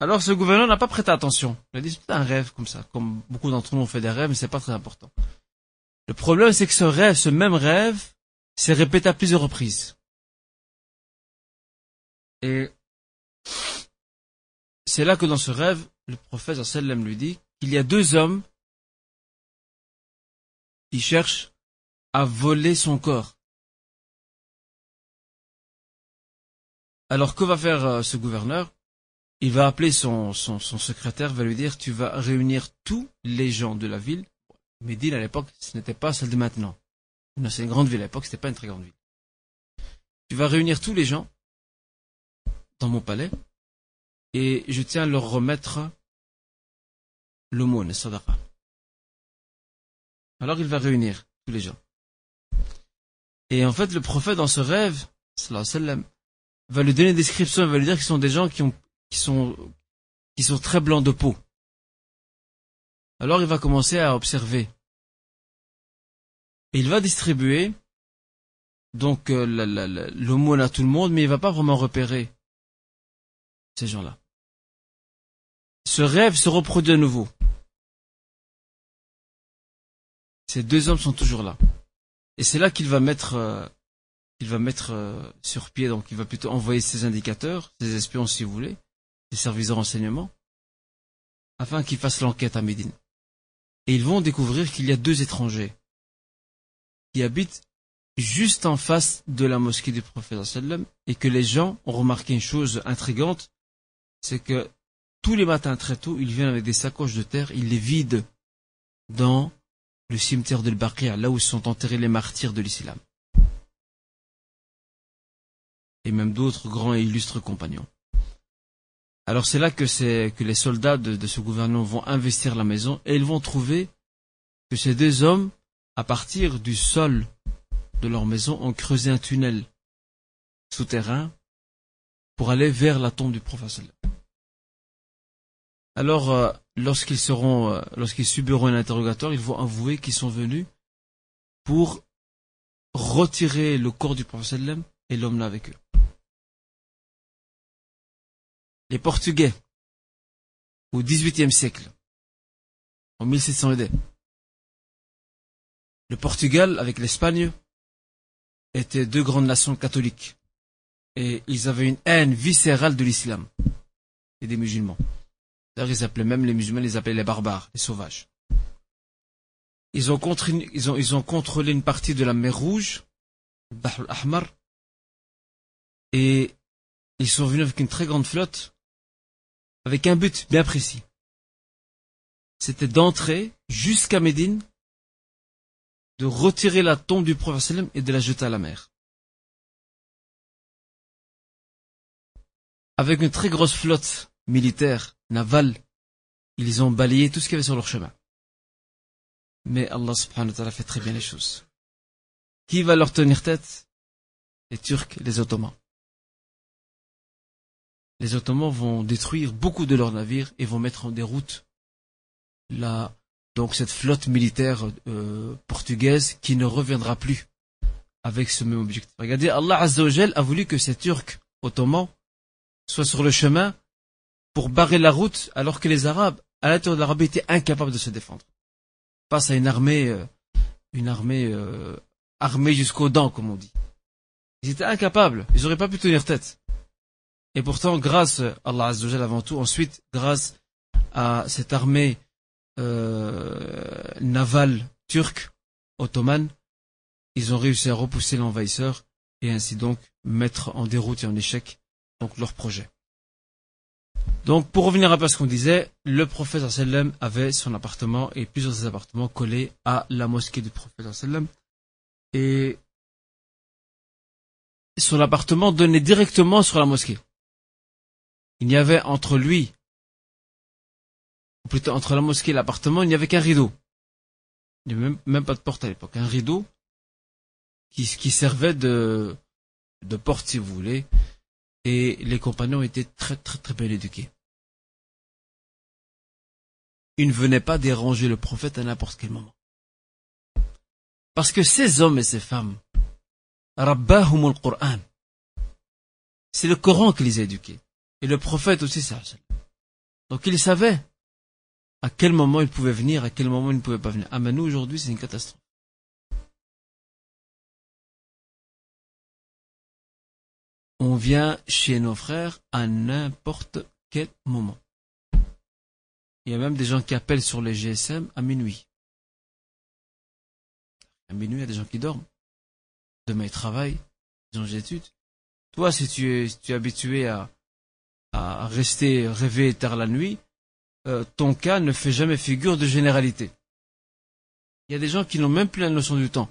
Alors ce gouverneur n'a pas prêté attention. Il a dit c'est un rêve comme ça, comme beaucoup d'entre nous ont fait des rêves, mais c'est pas très important. Le problème c'est que ce rêve, ce même rêve, s'est répété à plusieurs reprises. Et c'est là que dans ce rêve, le prophète lui dit qu'il y a deux hommes qui cherchent à voler son corps. Alors que va faire euh, ce gouverneur? Il va appeler son, son, secrétaire, va lui dire tu vas réunir tous les gens de la ville. Médine à l'époque, ce n'était pas celle de maintenant. C'est une grande ville à l'époque, ce n'était pas une très grande ville. Tu vas réunir tous les gens dans mon palais et je tiens à leur remettre l'aumône, sadaqa. Alors il va réunir tous les gens. Et en fait, le prophète, dans ce rêve, sallam, va lui donner une description, il va lui dire qu'ils sont des gens qui, ont, qui, sont, très blancs de peau. Alors il va commencer à observer. Et il va distribuer donc euh, l'aumône à tout le monde, mais il va pas vraiment repérer ces gens-là. Ce rêve se reproduit à nouveau. Ces deux hommes sont toujours là. Et c'est là qu'il va mettre, euh, va mettre euh, sur pied, donc il va plutôt envoyer ses indicateurs, ses espions si vous voulez, ses services de renseignement, afin qu'ils fassent l'enquête à Médine. Et ils vont découvrir qu'il y a deux étrangers qui habitent juste en face de la mosquée du prophète sallam et que les gens ont remarqué une chose intrigante, c'est que tous les matins très tôt, ils viennent avec des sacoches de terre, ils les vident dans le cimetière de Baqir, là où sont enterrés les martyrs de l'islam. Et même d'autres grands et illustres compagnons. Alors c'est là que, les soldats de, de, ce gouvernement vont investir la maison et ils vont trouver que ces deux hommes, à partir du sol de leur maison, ont creusé un tunnel souterrain pour aller vers la tombe du prophète. Alors, euh, euh, lorsqu'ils subiront un interrogatoire, ils vont avouer qu'ils sont venus pour retirer le corps du prophète et l'emmener avec eux. Les Portugais, au XVIIIe siècle, en 1600 AD, le Portugal avec l'Espagne étaient deux grandes nations catholiques et ils avaient une haine viscérale de l'islam et des musulmans. D'ailleurs, ils appelaient même les musulmans, ils appelaient les barbares, les sauvages. Ils ont, ils ont, ils ont contrôlé une partie de la mer Rouge, Bahr al-Ahmar, et ils sont venus avec une très grande flotte, avec un but bien précis. C'était d'entrer jusqu'à Médine, de retirer la tombe du prophète et de la jeter à la mer. Avec une très grosse flotte militaire, navale, ils ont balayé tout ce qu'il y avait sur leur chemin. Mais Allah subhanahu wa ta'ala fait très bien les choses. Qui va leur tenir tête? Les Turcs, les Ottomans. Les Ottomans vont détruire beaucoup de leurs navires et vont mettre en déroute la, donc cette flotte militaire euh, portugaise qui ne reviendra plus avec ce même objectif. Regardez, Allah Azza a voulu que ces Turcs ottomans soient sur le chemin pour barrer la route alors que les Arabes, à l'intérieur de l'Arabie, étaient incapables de se défendre. Face à une armée, euh, une armée euh, armée jusqu'aux dents, comme on dit. Ils étaient incapables, ils n'auraient pas pu tenir tête. Et pourtant, grâce à Allah Azzawajal avant tout, ensuite, grâce à cette armée euh, navale turque, ottomane, ils ont réussi à repousser l'envahisseur et ainsi donc mettre en déroute et en échec donc leur projet. Donc, pour revenir un peu à ce qu'on disait, le prophète sallam avait son appartement et plusieurs de ses appartements collés à la mosquée du prophète sallam. Et son appartement donnait directement sur la mosquée. Il n'y avait entre lui, ou plutôt entre la mosquée et l'appartement, il n'y avait qu'un rideau. Il n'y avait même, pas de porte à l'époque. Un rideau qui, servait de porte, si vous voulez. Et les compagnons étaient très, très, très bien éduqués. Ils ne venaient pas déranger le prophète à n'importe quel moment. Parce que ces hommes et ces femmes, Rabbahum al-Qur'an, c'est le Coran qui les a éduqués. Et le prophète aussi, ça. Donc ils savaient à quel moment ils pouvaient venir, à quel moment ils ne pouvaient pas venir. Ah mais nous aujourd'hui c'est une catastrophe. On vient chez nos frères à n'importe quel moment. Il y a même des gens qui appellent sur les GSM à minuit. À minuit, il y a des gens qui dorment. Demain, ils travaillent, ils ont des études. Toi, si tu es, si tu es habitué à, à rester rêver tard la nuit, euh, ton cas ne fait jamais figure de généralité. Il y a des gens qui n'ont même plus la notion du temps.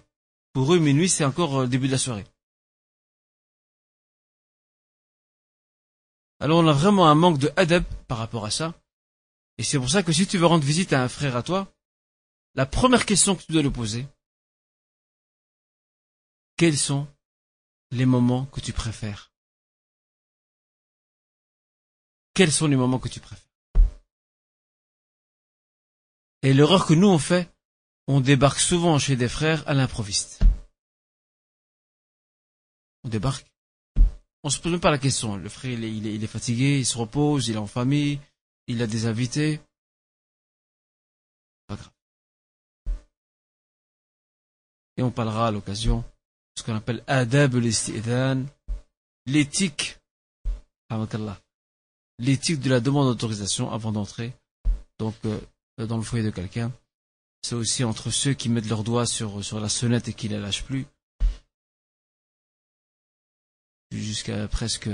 Pour eux, minuit, c'est encore le début de la soirée. Alors on a vraiment un manque de adab par rapport à ça. Et c'est pour ça que si tu veux rendre visite à un frère à toi, la première question que tu dois lui poser, quels sont les moments que tu préfères? Quels sont les moments que tu préfères? Et l'erreur que nous on fait, on débarque souvent chez des frères à l'improviste. On débarque. On se pose même pas la question. Le frère, il est, fatigué, il se repose, il est en famille, il a des invités. Pas grave. Et on parlera à l'occasion de ce qu'on appelle adab al l'éthique, l'éthique de la demande d'autorisation avant d'entrer. Donc, euh, dans le foyer de quelqu'un. C'est aussi entre ceux qui mettent leurs doigts sur, sur la sonnette et qui la lâchent plus. Jusqu'à presque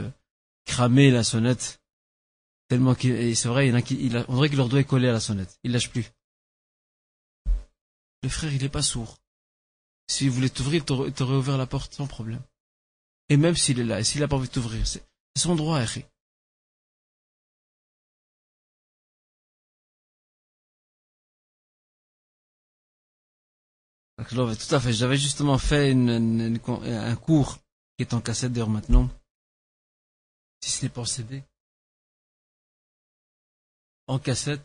cramer la sonnette. Tellement qu'il, c'est vrai, il y en a qui, il a, on dirait que leur doigt est collé à la sonnette. Il lâche plus. Le frère, il est pas sourd. S'il voulait t'ouvrir, il t'aurait ouvert la porte sans problème. Et même s'il est là, et s'il a pas envie de t'ouvrir, c'est son droit. Tout à fait. J'avais justement fait une, une, un cours qui est en cassette d'ailleurs maintenant. Si ce n'est pas en CD. En cassette.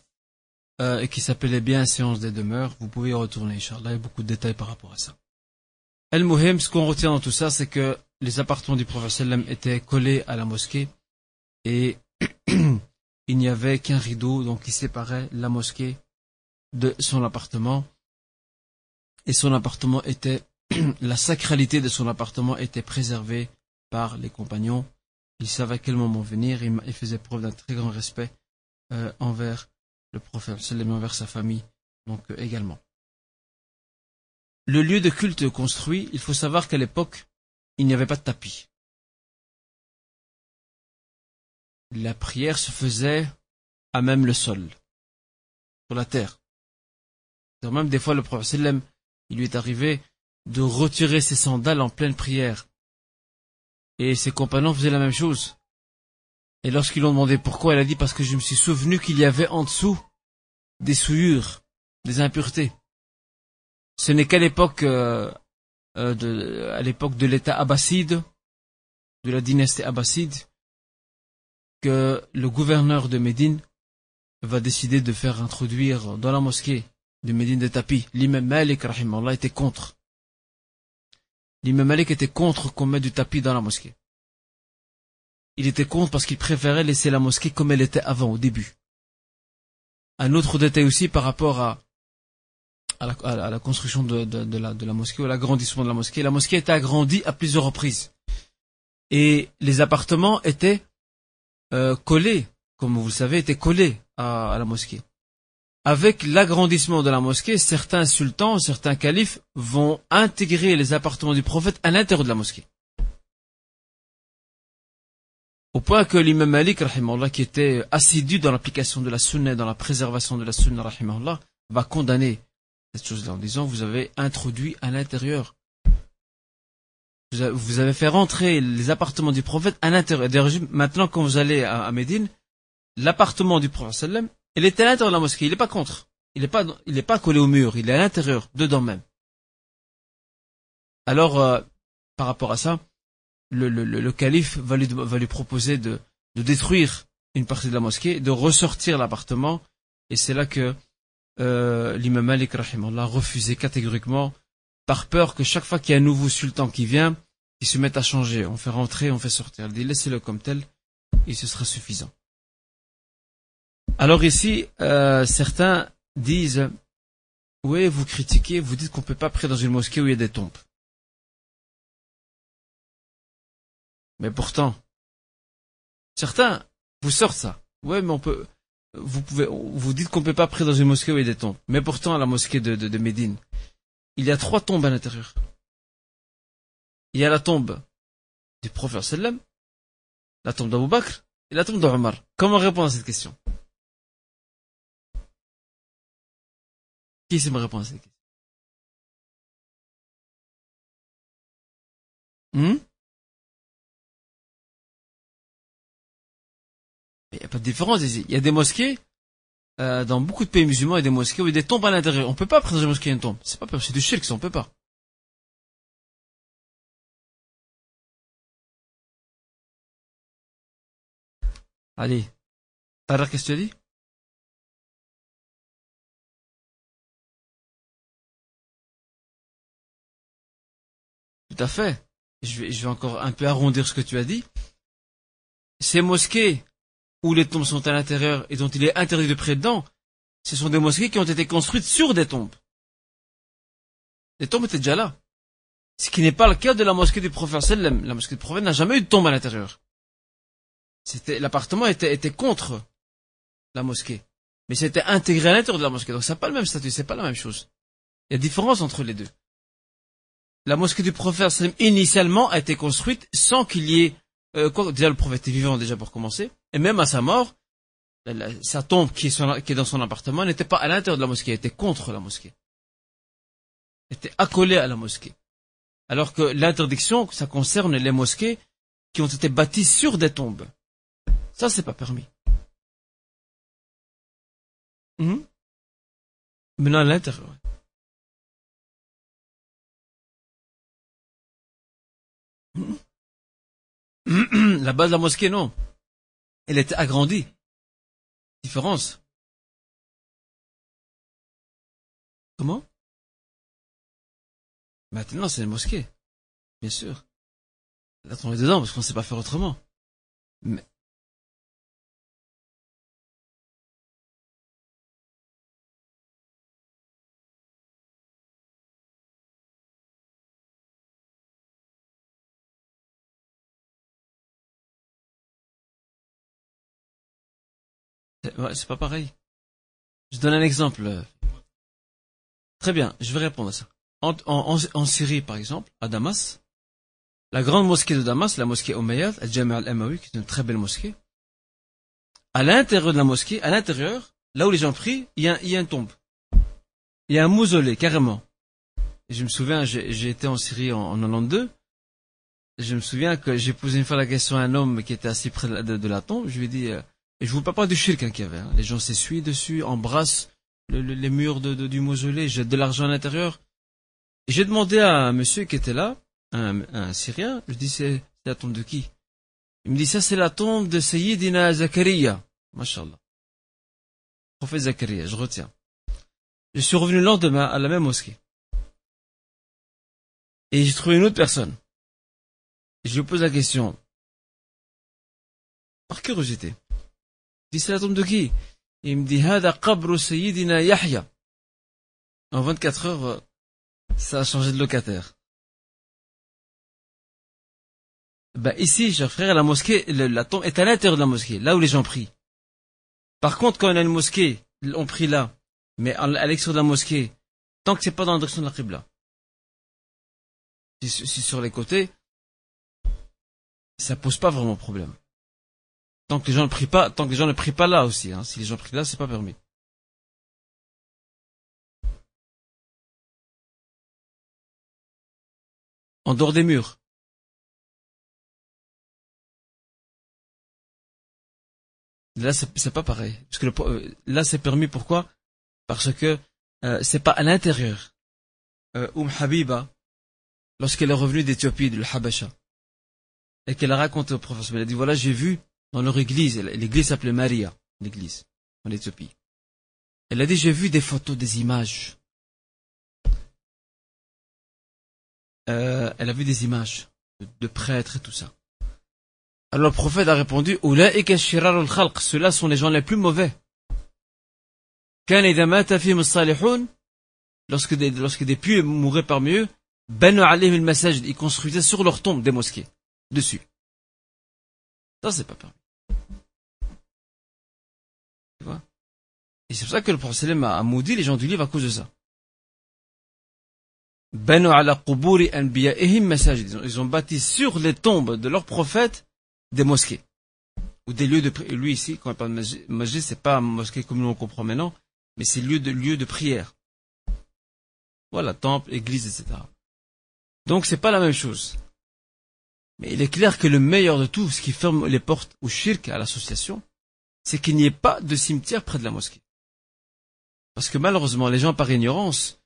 Euh, et qui s'appelait bien Séance des demeures. Vous pouvez y retourner, Inch'Allah. Il y a beaucoup de détails par rapport à ça. El Mohim, ce qu'on retient dans tout ça, c'est que les appartements du prophète étaient collés à la mosquée et [CLEARS THROAT] il n'y avait qu'un rideau donc qui séparait la mosquée de son appartement et son appartement était, [CLEARS THROAT] la sacralité de son appartement était préservée par les compagnons. Ils savaient à quel moment venir, il faisait preuve d'un très grand respect euh, envers le prophète, envers sa famille, donc euh, également. Le lieu de culte construit, il faut savoir qu'à l'époque, il n'y avait pas de tapis. La prière se faisait à même le sol, sur la terre. Même des fois, le prophète il lui est arrivé de retirer ses sandales en pleine prière. Et ses compagnons faisaient la même chose. Et lorsqu'ils l'ont demandé pourquoi, elle a dit parce que je me suis souvenu qu'il y avait en dessous des souillures, des impuretés. Ce n'est qu'à l'époque, euh, euh, de, à l'époque de l'État abbasside, de la dynastie abbasside, que le gouverneur de Médine va décider de faire introduire dans la mosquée de Médine de Tapi. L'imam Malik, Allah, était contre. L'imam Malik était contre qu'on mette du tapis dans la mosquée. Il était contre parce qu'il préférait laisser la mosquée comme elle était avant, au début. Un autre détail aussi par rapport à, la, construction de, de, la, de la mosquée, ou l'agrandissement de la mosquée. La mosquée était agrandie à plusieurs reprises. Et les appartements étaient euh, collés, comme vous le savez, étaient collés à la mosquée avec l'agrandissement de la mosquée, certains sultans, certains califes vont intégrer les appartements du prophète à l'intérieur de la mosquée. Au point que l'imam Malik, qui était assidu dans l'application de la sunna, dans la préservation de la sunna, va condamner cette chose-là en disant, vous avez introduit à l'intérieur. Vous avez fait rentrer les appartements du prophète à l'intérieur. Maintenant, quand vous allez à Médine, l'appartement du prophète il était à l'intérieur de la mosquée, il n'est pas contre. Il n'est pas, il est pas collé au mur, il est à l'intérieur, dedans même. Alors, euh, par rapport à ça, le, calife va lui, proposer de, détruire une partie de la mosquée, de ressortir l'appartement, et c'est là que euh, l'imam Malik a refusé catégoriquement, par peur que chaque fois qu'il y a un nouveau sultan qui vient, il se mette à changer. On fait rentrer, on fait sortir. Il dit laissez-le comme tel, et ce sera suffisant. Alors ici, euh, certains disent, oui, vous critiquez, vous dites qu'on ne peut pas prier dans une mosquée où il y a des tombes. Mais pourtant, certains vous sortent ça. Oui, mais on peut, vous pouvez, vous dites qu'on ne peut pas prier dans une mosquée où il y a des tombes. Mais pourtant, à la mosquée de, Médine, il y a trois tombes à l'intérieur. Il y a la tombe du prophète la tombe d'Abu Bakr et la tombe d'Omar. Comment répondre à cette question? Qui sait me répondre à cette question? Hmm? Il n'y a pas de différence ici. Il y a des mosquées, euh, dans beaucoup de pays musulmans, il y a des mosquées où il y a des tombes à l'intérieur. On peut pas prendre une mosquée une tombe. C'est pas c'est du shirk, ça, on peut pas. Allez. T'as qu'est-ce que tu as dit? À fait. Je vais, encore un peu arrondir ce que tu as dit. Ces mosquées où les tombes sont à l'intérieur et dont il est interdit de prier dedans, ce sont des mosquées qui ont été construites sur des tombes. Les tombes étaient déjà là. Ce qui n'est pas le cas de la mosquée du prophète. La mosquée du prophète n'a jamais eu de tombe à l'intérieur. L'appartement était, était contre la mosquée. Mais c'était intégré à l'intérieur de la mosquée. Donc ça n'a pas le même statut, c'est pas la même chose. Il y a différence entre les deux. La mosquée du prophète initialement a été construite sans qu'il y ait, euh, quoi, déjà le prophète est vivant déjà pour commencer, et même à sa mort, sa tombe qui est, dans son appartement n'était pas à l'intérieur de la mosquée, elle était contre la mosquée. Elle était accolée à la mosquée. Alors que l'interdiction, ça concerne les mosquées qui ont été bâties sur des tombes. Ça, c'est pas permis. Hum? Maintenant, à l'intérieur. [CLEARS THROAT] La base de la mosquée, non elle était agrandie. Différence. Comment? Maintenant, c'est une mosquée. Bien sûr. Là, on est dedans parce qu'on ne sait pas faire autrement. Mais... c'est pas pareil. Je donne un exemple. Très bien, je vais répondre à ça. En, Syrie, par exemple, à Damas, la grande mosquée de Damas, la mosquée Omeyyad, Al-Jami' al-Amawi, qui est une très belle mosquée, à l'intérieur de la mosquée, à l'intérieur, là où les gens prient, il y a, une tombe. Il y a un mausolée, carrément. Je me souviens, j'ai été en Syrie en, en 92, je me souviens que j'ai posé une fois la question à un homme qui était assis près de, la tombe, je lui ai dit, euh, et je vous parle pas du shirk qu'il y avait. Les gens s'essuient dessus, embrassent les murs du mausolée, jettent de l'argent à l'intérieur. J'ai demandé à un monsieur qui était là, un, un Syrien, je dis c'est la tombe de qui? Il me dit ça c'est la tombe de Sayyidina Zakaria. Mashallah. Prophète Zakaria, je retiens. Je suis revenu le lendemain à la même mosquée. Et j'ai trouvé une autre personne. je lui pose la question. Par curiosité c'est la tombe de qui? Il me dit Sayyidina Yahya. En 24 heures, euh, ça a changé de locataire. Ben ici, cher frère, la mosquée, la tombe est à l'intérieur de la mosquée, là où les gens prient. Par contre, quand on a une mosquée, on prie là, mais à l'extérieur de la mosquée, tant que c'est pas dans la direction de la Qibla. Si, si sur les côtés, ça pose pas vraiment problème. Tant que les gens ne prient pas, tant que les gens ne prient pas là aussi. Hein. Si les gens prient là, c'est pas permis. En dehors des murs. Là, c'est pas pareil. Parce que euh, là, c'est permis pourquoi? Parce que euh, c'est pas à l'intérieur. Euh, Habiba, lorsqu'elle est revenue d'Éthiopie, de l'Habasha, et qu'elle a raconté au professeur, elle a dit, voilà, j'ai vu dans leur église, l'église s'appelait Maria, l'église, en Éthiopie. Elle a dit, j'ai vu des photos, des images. Euh, elle a vu des images de, prêtres et tout ça. Alors le prophète a répondu, ceux-là sont les gens les plus mauvais. Lorsque des, lorsque des pieux mouraient parmi eux, ils construisaient sur leur tombe des mosquées, dessus. Ça, c'est pas permis. Et c'est pour ça que le prophète a maudit les gens du livre à cause de ça. Ils ont bâti sur les tombes de leurs prophètes des mosquées. Ou des lieux de prière. Lui ici, quand on parle de masjid, c'est pas mosquée comme nous on comprend maintenant, mais c'est lieu de, lieu de prière. Voilà, temple, église, etc. Donc c'est pas la même chose. Mais il est clair que le meilleur de tout, ce qui ferme les portes au shirk, à l'association, c'est qu'il n'y ait pas de cimetière près de la mosquée. Parce que malheureusement, les gens par ignorance,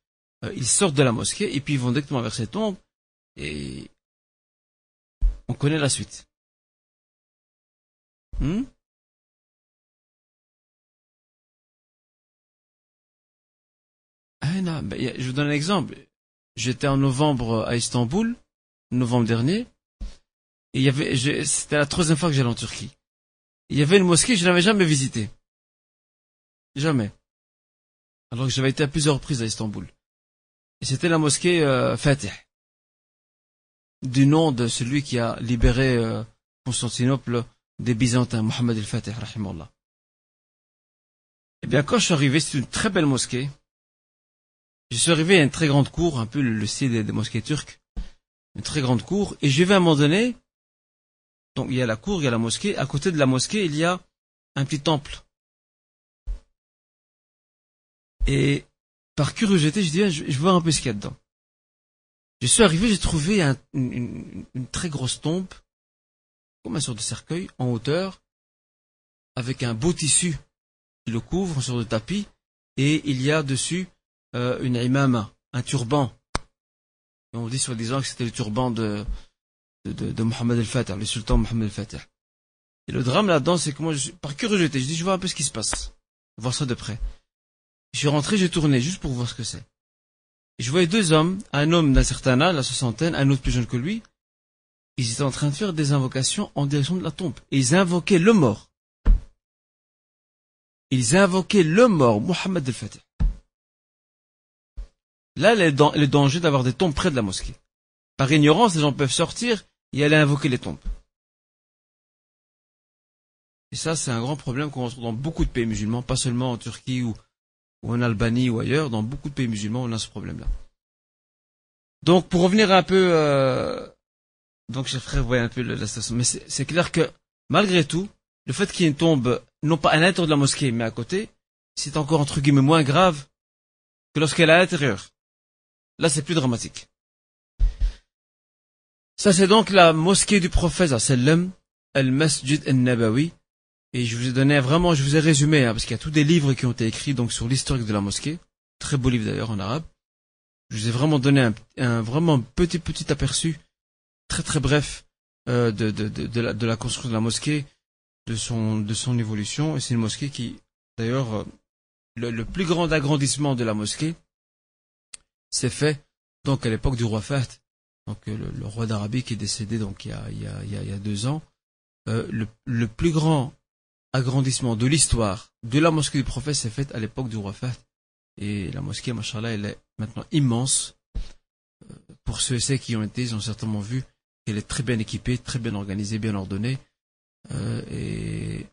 euh, ils sortent de la mosquée et puis ils vont directement vers ces tombes et on connaît la suite. Hmm? ben, je vous donne un exemple. J'étais en novembre à Istanbul, novembre dernier, et il y avait, c'était la troisième fois que j'allais en Turquie. Il y avait une mosquée, je n'avais jamais visitée. Jamais. Alors que j'avais été à plusieurs reprises à Istanbul. Et c'était la mosquée euh, Fatih. Du nom de celui qui a libéré euh, Constantinople des Byzantins, Mohammed el-Fatih, rahimallah. Eh bien, quand je suis arrivé, c'est une très belle mosquée. Je suis arrivé à une très grande cour, un peu le style des, mosquées turques. Une très grande cour. Et je vais à un moment donné, donc il y a la cour, il y a la mosquée. À côté de la mosquée, il y a un petit temple. Et par curiosité, je dis, je, je vois un peu ce qu'il y a dedans. Je suis arrivé, j'ai trouvé une, très grosse tombe, comme un sort de cercueil, en hauteur, avec un beau tissu qui le couvre, sur le tapis, et il y a dessus euh, une imama, un turban. On dit soi-disant que c'était le turban de, de, el-Fatih, le sultan Mohammed el-Fatih. Et le drame là-dedans, c'est que moi, je, par curiosité, je dis, je vois un peu ce qui se passe. Voir ça de près. Je suis rentré, j'ai tourné juste pour voir ce que c'est. Je voyais deux hommes, un homme d'un certain âge, la soixantaine, un autre plus jeune que lui. Ils étaient en train de faire des invocations en direction de la tombe. Et ils invoquaient le mort. Ils invoquaient le mort, Mohammed el-Fatih. Là, le danger d'avoir des tombes près de la mosquée. Par ignorance, les gens peuvent sortir et aller invoquer les tombes. Et ça, c'est un grand problème qu'on retrouve dans beaucoup de pays musulmans, pas seulement en Turquie ou ou en Albanie ou ailleurs, dans beaucoup de pays musulmans, on a ce problème-là. Donc, pour revenir un peu, euh, donc je ferai voir un peu la situation, mais c'est clair que malgré tout, le fait qu'il tombe, non pas à l'intérieur de la mosquée, mais à côté, c'est encore entre guillemets moins grave que lorsqu'elle est à l'intérieur. Là, c'est plus dramatique. Ça, c'est donc la mosquée du prophète, sallam, al-Masjid al-Nabawi, et je vous ai donné vraiment, je vous ai résumé, hein, parce qu'il y a tous des livres qui ont été écrits donc sur l'historique de la mosquée, très beau livre d'ailleurs en arabe. Je vous ai vraiment donné un, vraiment petit petit aperçu, très très bref, euh, de, de, de, la, de la construction de la mosquée, de son de son évolution. Et c'est une mosquée qui, d'ailleurs, euh, le, plus grand agrandissement de la mosquée s'est fait donc à l'époque du roi Fahd, donc euh, le, roi d'Arabie qui est décédé donc il y a il y a, il y a, deux ans. le, le plus grand agrandissement de l'histoire de la mosquée du prophète s'est faite à l'époque du roi Fahd. Et la mosquée, machallah, elle est maintenant immense. Euh, pour ceux et ceux qui ont été, ils ont certainement vu qu'elle est très bien équipée, très bien organisée, bien ordonnée. Euh, et,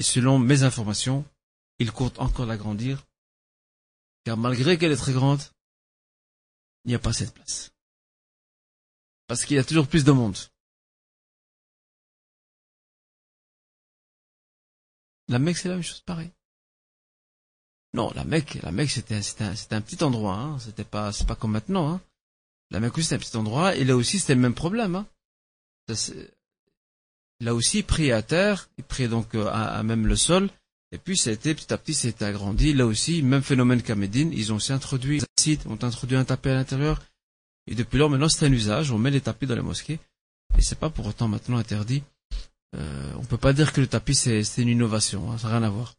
selon mes informations, il compte encore l'agrandir. Car malgré qu'elle est très grande, il n'y a pas de place. Parce qu'il y a toujours plus de monde. La Mecque, c'est la même chose, pareil. Non, la Mecque, la Mecque, c'était, c'était un, petit endroit, hein. C'était pas, c'est pas comme maintenant, hein. La Mecque aussi, c'était un petit endroit, et là aussi, c'était le même problème, hein. là aussi, il priait à terre, il priait donc euh, à, même le sol, Et puis, ça a été, petit à petit, été agrandi. Là aussi, même phénomène qu'à Médine, ils ont aussi introduit sites, ont introduit un tapis à l'intérieur. Et depuis lors, maintenant, c'est un usage. On met les tapis dans les mosquées. Et c'est pas pour autant maintenant interdit. Euh, on peut pas dire que le tapis, c'est une innovation. Hein, ça n'a rien à voir.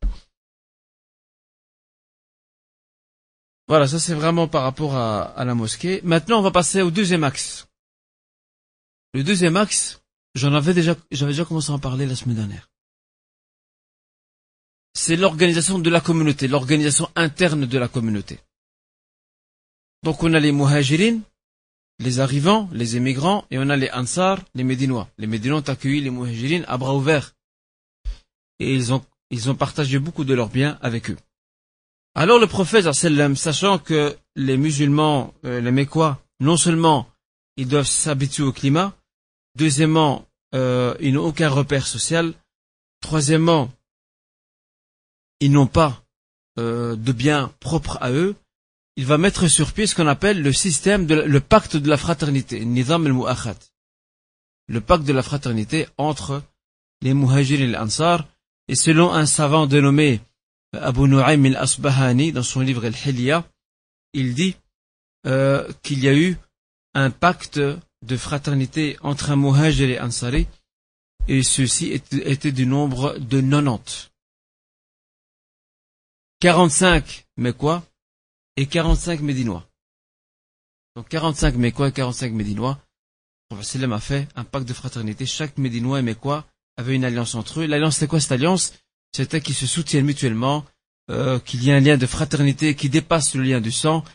Voilà, ça c'est vraiment par rapport à, la mosquée. Maintenant, on va passer au deuxième axe. Le deuxième axe, j'en avais déjà, j'avais déjà commencé à en parler la semaine dernière c'est l'organisation de la communauté, l'organisation interne de la communauté. Donc on a les muhajirin, les arrivants, les émigrants, et on a les ansar, les médinois. Les médinois ont accueilli les muhajirin à bras ouverts. Et ils ont, ils ont partagé beaucoup de leurs biens avec eux. Alors le prophète, sachant que les musulmans, euh, les mécois, non seulement ils doivent s'habituer au climat, deuxièmement, euh, ils n'ont aucun repère social, troisièmement, ils n'ont pas euh, de biens propres à eux, il va mettre sur pied ce qu'on appelle le système, de, le pacte de la fraternité, Nizam al le pacte de la fraternité entre les Muhajir et les Ansar, et selon un savant dénommé Abu Nu'aym al-Asbahani, dans son livre Al-Hilya, il dit euh, qu'il y a eu un pacte de fraternité entre un Muhajir et Ansari, et ceci était du nombre de 90. 45 Mécois et 45 Médinois. Donc 45 Mécois et 45 Médinois. Le a fait un pacte de fraternité. Chaque Médinois et Mécois avait une alliance entre eux. L'alliance, c'était quoi cette alliance? C'était qu'ils se soutiennent mutuellement, euh, qu'il y ait un lien de fraternité qui dépasse le lien du sang,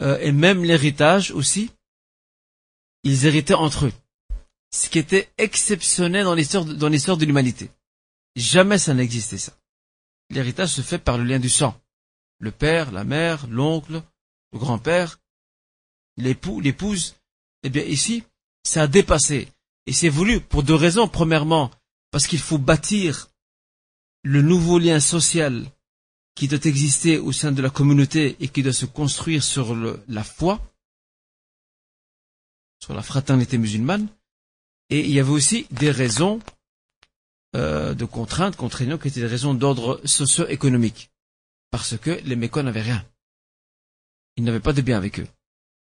euh, et même l'héritage aussi. Ils héritaient entre eux. Ce qui était exceptionnel dans l'histoire de l'humanité. Jamais ça n'existait ça l'héritage se fait par le lien du sang. Le père, la mère, l'oncle, le grand-père, l'époux, l'épouse. Eh bien, ici, ça a dépassé. Et c'est voulu pour deux raisons. Premièrement, parce qu'il faut bâtir le nouveau lien social qui doit exister au sein de la communauté et qui doit se construire sur la foi, sur la fraternité musulmane. Et il y avait aussi des raisons euh, de contraintes contraignantes qui étaient des raisons d'ordre socio-économique. Parce que les Mécois n'avaient rien. Ils n'avaient pas de bien avec eux.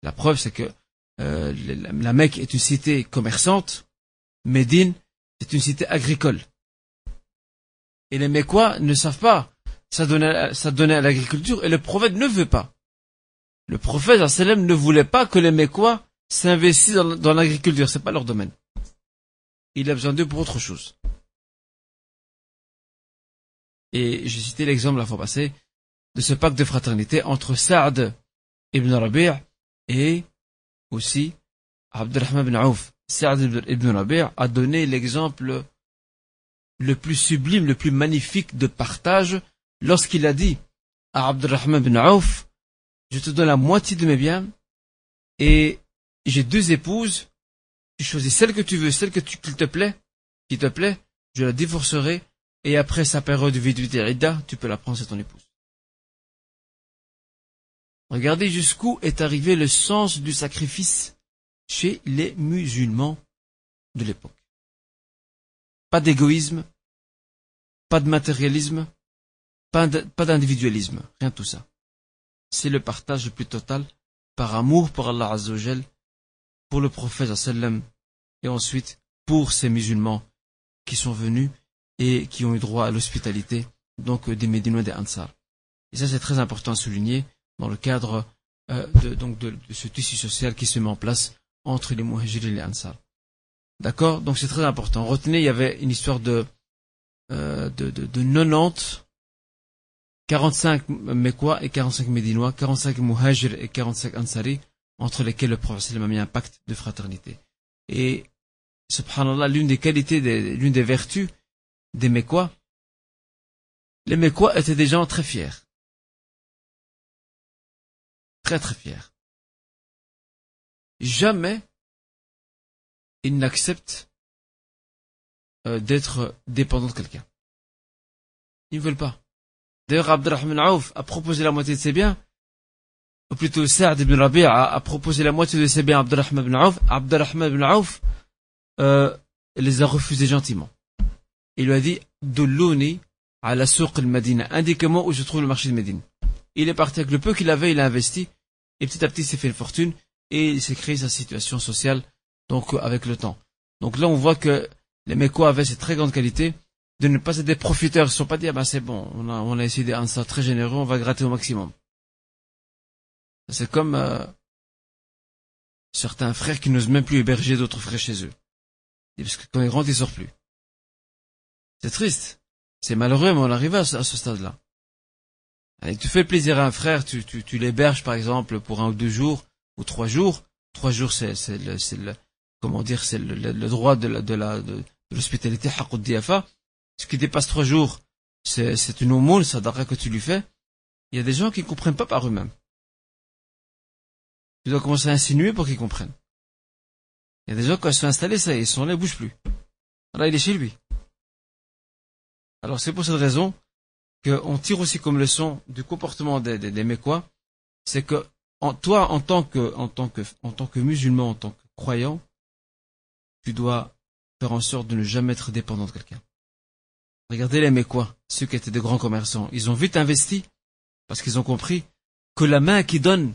La preuve, c'est que euh, la Mecque est une cité commerçante, Médine est une cité agricole. Et les Mécois ne savent pas ça donnait, ça donnait à l'agriculture et le prophète ne veut pas. Le prophète ne voulait pas que les Mécois s'investissent dans, dans l'agriculture, c'est pas leur domaine. Il a besoin d'eux pour autre chose. Et j'ai cité l'exemple la fois passée de ce pacte de fraternité entre Saad ibn Rabi' et aussi Abdurrahman ibn Auf. Saad ibn Rabi' a donné l'exemple le plus sublime, le plus magnifique de partage lorsqu'il a dit à Abdurrahman ibn Auf, je te donne la moitié de mes biens et j'ai deux épouses, tu choisis celle que tu veux, celle que tu, te plaît, qui te plaît, je la divorcerai et après sa période de Rida, tu peux la prendre, c'est ton épouse. Regardez jusqu'où est arrivé le sens du sacrifice chez les musulmans de l'époque. Pas d'égoïsme, pas de matérialisme, pas d'individualisme, rien de tout ça. C'est le partage le plus total par amour pour Allah Azzawajal, pour le prophète sallam, et ensuite pour ces musulmans qui sont venus et qui ont eu droit à l'hospitalité, donc des Médinois des Ansar. Et ça, c'est très important à souligner dans le cadre euh, de, donc de, ce tissu social qui se met en place entre les Muhajir et les Ansar. D'accord? Donc c'est très important. Retenez, il y avait une histoire de, euh, de, de, de 90, 45 Mekwa et 45 Médinois, 45 Muhajir et 45 Ansari, entre lesquels le prophète a mis un pacte de fraternité. Et, subhanallah, l'une des qualités, l'une des vertus des Mécois, les Mécois étaient des gens très fiers. Très très fiers. Jamais ils n'acceptent euh, d'être dépendants de quelqu'un. Ils ne veulent pas. D'ailleurs, Abdurrahman Aouf a proposé la moitié de ses biens, ou plutôt Saad ibn Rabi' a, proposé la moitié de ses biens à Abdurrahman ibn Aouf. Abdurrahman ibn Aouf euh, les a refusés gentiment il lui a dit Dulluni à la souk al-Madina. Indiquez-moi où je trouve le marché de Médine. Il est parti avec le peu qu'il avait, il a investi, et petit à petit, il s'est fait une fortune, et il s'est créé sa situation sociale, donc, avec le temps. Donc là, on voit que les Mécois avaient cette très grande qualité de ne pas être des profiteurs. Ils ne sont pas dit, ah ben c'est bon, on a, on a essayé d'être très généreux, on va gratter au maximum. C'est comme euh, certains frères qui n'osent même plus héberger d'autres frères chez eux. Parce que quand ils rentrent, ils sortent plus. C'est triste. C'est malheureux, mais on arrive à ce, stade-là. Tu fais plaisir à un frère, tu, tu, tu l'héberges par exemple pour un ou deux jours, ou trois jours. Trois jours, c'est le, le, comment dire, c'est le, le, droit de la, de la, de, l'hospitalité, Ce qui dépasse trois jours, c'est une aumône, ça que tu lui fais. Il y a des gens qui ne comprennent pas par eux-mêmes. Tu dois commencer à insinuer pour qu'ils comprennent. Il y a des gens, quand ils sont installés, ça, ils sont là, ils bougent plus. Là, il est chez lui. Alors, c'est pour cette raison qu'on tire aussi comme leçon du comportement des, des, Mécois, c'est que, en, toi, en tant que, musulman, en tant que croyant, tu dois faire en sorte de ne jamais être dépendant de quelqu'un. Regardez les Mécois, ceux qui étaient de grands commerçants. Ils ont vite investi parce qu'ils ont compris que la main qui donne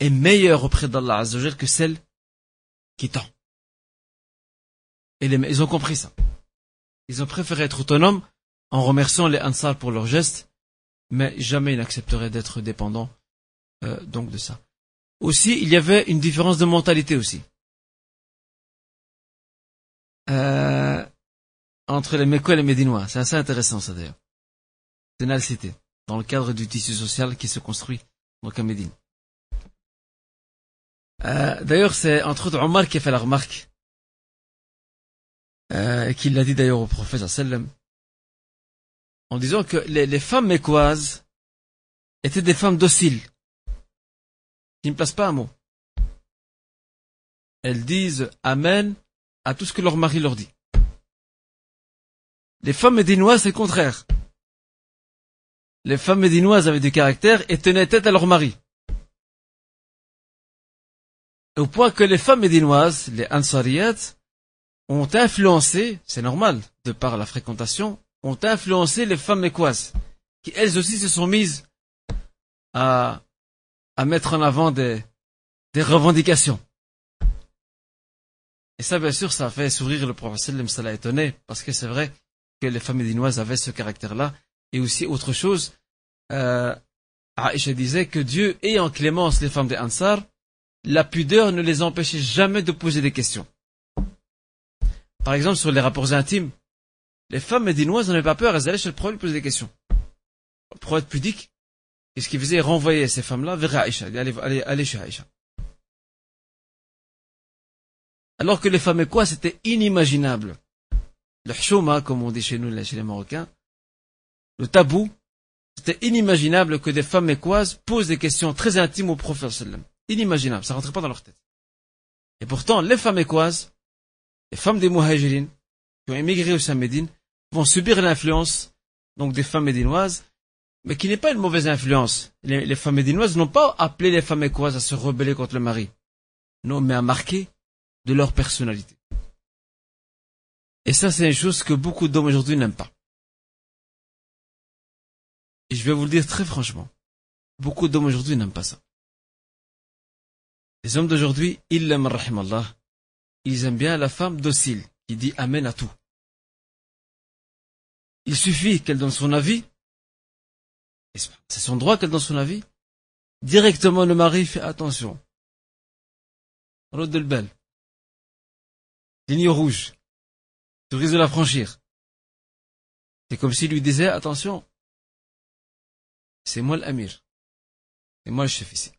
est meilleure auprès d'Allah Azzawajal que celle qui tend. Et ils ont compris ça. Ils ont préféré être autonomes en remerciant les Ansar pour leurs gestes, mais jamais ils n'accepteraient d'être dépendants euh, donc de ça. Aussi, il y avait une différence de mentalité aussi. Euh, entre les Mécois et les Médinois. C'est assez intéressant ça d'ailleurs. C'est une cité, dans le cadre du tissu social qui se construit donc à Médine. Euh, d'ailleurs, c'est entre autres Omar qui a fait la remarque, euh, qui l'a dit d'ailleurs au prophète sallam, en disant que les, femmes mécoises étaient des femmes dociles, qui ne placent pas un mot. Elles disent Amen à tout ce que leur mari leur dit. Les femmes médinoises, c'est le contraire. Les femmes médinoises avaient du caractère et tenaient tête à leur mari au point que les femmes médinoises, les Ansariyat, ont influencé, c'est normal, de par la fréquentation, influencé les femmes mécoises, qui elles aussi se sont mises à, mettre en avant des, revendications. Et ça, bien sûr, ça fait sourire le prophète, ça l'a étonné, parce que c'est vrai que les femmes médinoises avaient ce caractère-là. Et aussi, autre chose, euh, Aïcha disait que Dieu, ayant clémence les femmes des Ansar, la pudeur ne les empêchait jamais de poser des questions. Par exemple, sur les rapports intimes, les femmes médinoises n'avaient pas peur, elles allaient chez le prophète poser des questions. Le prophète pudique, qu'est-ce qu'il faisait? Renvoyer ces femmes-là vers Aïcha, allez, allez, chez Aïcha. Alors que les femmes quoi, c'était inimaginable. Le chouma, comme on dit chez nous, chez les Marocains, le tabou, c'était inimaginable que des femmes mécoises posent des questions très intimes au prophète inimaginable, ça rentrait pas dans leur tête. Et pourtant, les femmes écoises, les femmes des Muhajirines, qui ont émigré au Saint-Médine, vont subir l'influence, donc des femmes médinoises, mais qui n'est pas une mauvaise influence. Les, femmes médinoises n'ont pas appelé les femmes écoises à se rebeller contre le mari. Non, mais à marquer de leur personnalité. Et ça, c'est une chose que beaucoup d'hommes aujourd'hui n'aiment pas. Et je vais vous le dire très franchement. Beaucoup d'hommes aujourd'hui n'aiment pas ça. Les hommes d'aujourd'hui, ils aiment, ils aiment bien la femme docile, qui dit Amen à tout. Il suffit qu'elle donne son avis, c'est son droit qu'elle donne son avis, directement le mari fait attention. Route de belle. Ligne rouge. Tu risques de la franchir. C'est comme s'il lui disait, attention, c'est moi l'amir. C'est moi le chef ici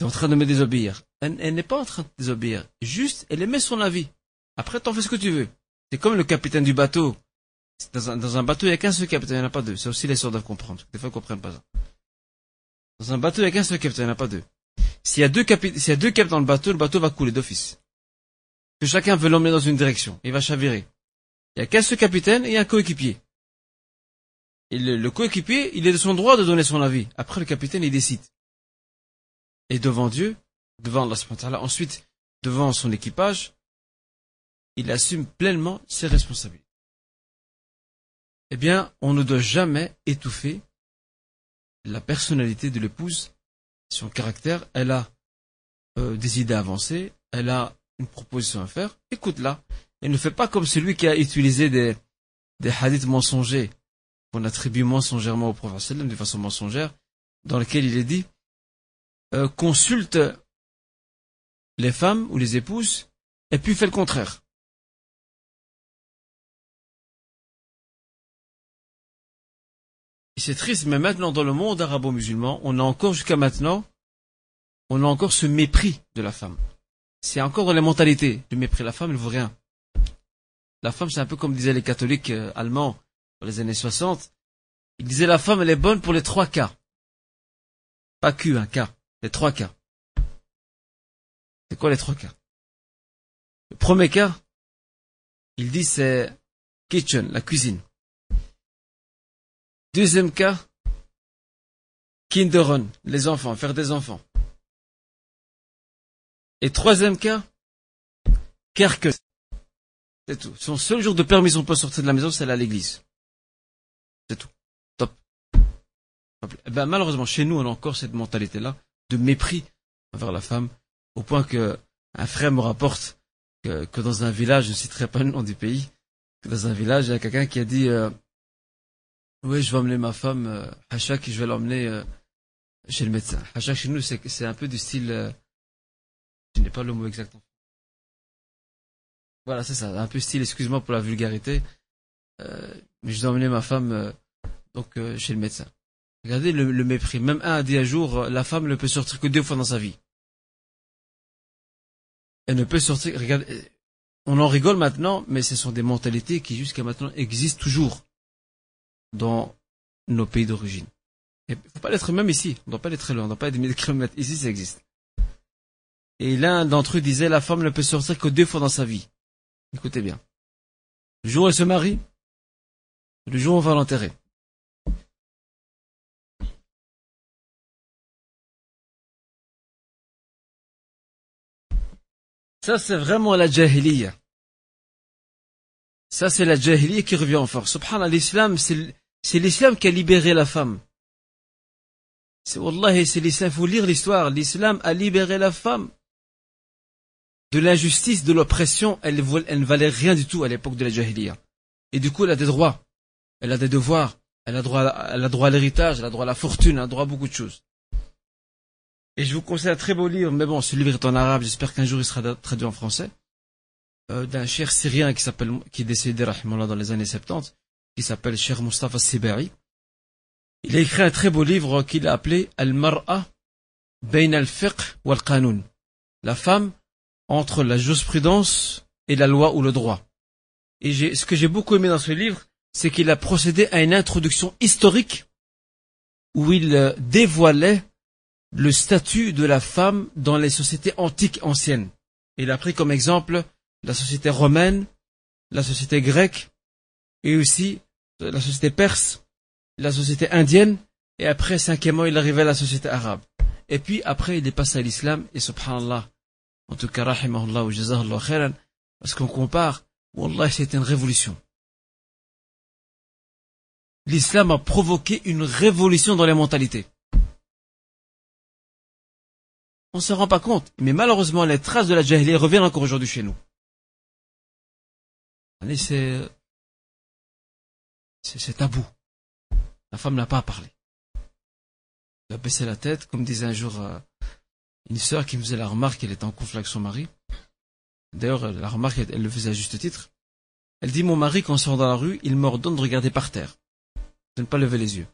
est en train de me désobéir. Elle, n'est pas en train de désobéir. Juste, elle émet son avis. Après, t'en fais ce que tu veux. C'est comme le capitaine du bateau. Dans un, dans un bateau, il n'y a qu'un seul capitaine, il n'y en a pas deux. C'est aussi les sœurs doivent comprendre. Des fois, ils ne comprennent pas ça. Dans un bateau, il n'y a qu'un seul capitaine, il n'y en a pas deux. S'il y a deux capitaines, s'il y a deux capitaines dans le bateau, le bateau va couler d'office. Que chacun veut l'emmener dans une direction. Il va chavirer. Il n'y a qu'un seul capitaine et un coéquipier. Et le, le coéquipier, il est de son droit de donner son avis. Après, le capitaine, il décide et devant Dieu, devant Allah ensuite devant son équipage, il assume pleinement ses responsabilités. Eh bien, on ne doit jamais étouffer la personnalité de l'épouse, son caractère. Elle a euh, des idées avancées, elle a une proposition à faire, écoute-la. Et ne fais pas comme celui qui a utilisé des, des hadiths mensongers qu'on attribue mensongèrement au prophète de façon mensongère, dans lequel il est dit euh, consulte les femmes ou les épouses et puis fais le contraire. C'est triste, mais maintenant dans le monde arabo-musulman, on a encore jusqu'à maintenant, on a encore ce mépris de la femme. C'est encore dans les mentalités. Le mépris de la femme, il ne vaut rien. La femme, c'est un peu comme disaient les catholiques euh, allemands dans les années 60. Ils disaient la femme, elle est bonne pour les trois cas. Pas Q, un cas. Les trois cas. C'est quoi les trois cas? Le premier cas, il dit c'est kitchen, la cuisine. Deuxième cas, kinderun, les enfants, faire des enfants. Et troisième cas, kerke. C'est tout. Son seul jour de permission pour sortir de la maison, c'est à l'église. C'est tout. Top. Eh ben, malheureusement, chez nous, on a encore cette mentalité-là de mépris envers la femme, au point que un frère me rapporte que, dans un village, je ne citerai pas le nom du pays, que dans un village, il y a quelqu'un qui a dit, euh, oui, je vais emmener ma femme, euh, Hachak, je vais l'emmener euh, chez le médecin. Hachak, chez nous, c'est un peu du style... Euh, je n'ai pas le mot exact. Voilà, c'est ça, un peu style, excuse-moi pour la vulgarité. Euh, mais je dois emmener ma femme euh, donc euh, chez le médecin. Regardez le, le, mépris. Même un à dix jours, la femme ne peut sortir que deux fois dans sa vie. Elle ne peut sortir... Regardez, on en rigole maintenant, mais ce sont des mentalités qui jusqu'à maintenant existent toujours dans nos pays d'origine. Il ne faut pas l'être même ici. On ne doit pas être très loin. On ne doit pas être des milliers de kilomètres. Ici, ça existe. Et l'un d'entre eux disait, la femme ne peut sortir que deux fois dans sa vie. Écoutez bien. Le jour où elle se marie, le jour où on va l'enterrer. Ça, c'est vraiment la jahiliya. Ça, c'est la jahiliya qui revient en force. Subhanallah, l'islam, c'est l'islam qui a libéré la femme. C'est Wallah, c'est l'islam. Faut lire l'histoire. L'islam a libéré la femme de l'injustice, de l'oppression. Elle, ne valait rien du tout à l'époque de la jahiliya. Et du coup, elle a des droits. Elle a des devoirs. Elle a droit à l'héritage. Elle a droit à la fortune. Elle a droit à beaucoup de choses. Et je vous conseille un très beau livre. Mais bon, ce livre est en arabe. J'espère qu'un jour il sera traduit en français. Euh, d'un cher syrien qui s'appelle, qui est décédé, dans les années 70, qui s'appelle Cher Mustafa Sibari. Il a écrit un très beau livre qu'il a appelé Al-Mar'a Bain al-Fiqh wal-Qanoun. La femme entre la jurisprudence et la loi ou le droit. Et ce que j'ai beaucoup aimé dans ce livre, c'est qu'il a procédé à une introduction historique où il euh, dévoilait le statut de la femme dans les sociétés antiques anciennes. Il a pris comme exemple la société romaine, la société grecque, et aussi la société perse, la société indienne, et après, cinquièmement, il arrivait à la société arabe. Et puis, après, il est à l'islam, et subhanallah, en tout cas, rahimahullah ou jazahullah khairan, parce qu'on compare, wallah, c'était une révolution. L'islam a provoqué une révolution dans les mentalités. On ne se rend pas compte, mais malheureusement, les traces de la jahiliya reviennent encore aujourd'hui chez nous. C'est c'est tabou. La femme n'a pas à parler. Elle a baissé la tête, comme disait un jour euh, une sœur qui me faisait la remarque qu'elle était en conflit avec son mari. D'ailleurs, la remarque, elle, le faisait à juste titre. Elle dit, mon mari, quand on sort dans la rue, il m'ordonne de regarder par terre. De ne pas lever les yeux.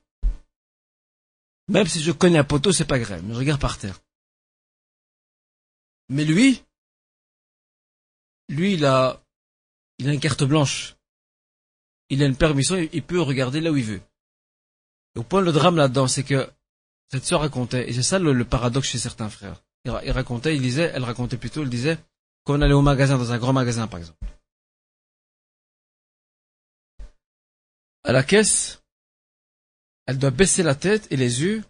Même si je connais un poteau, c'est pas grave, mais je regarde par terre. Mais lui, lui, il a il a une carte blanche. Il a une permission, il peut regarder là où il veut. au point, le drame là-dedans, c'est que cette soeur racontait, et c'est ça le, paradoxe chez certains frères. Il, racontait, il disait, elle racontait plutôt, elle disait, qu'on allait au magasin, dans un grand magasin par exemple. À la caisse, elle doit baisser la tête et les yeux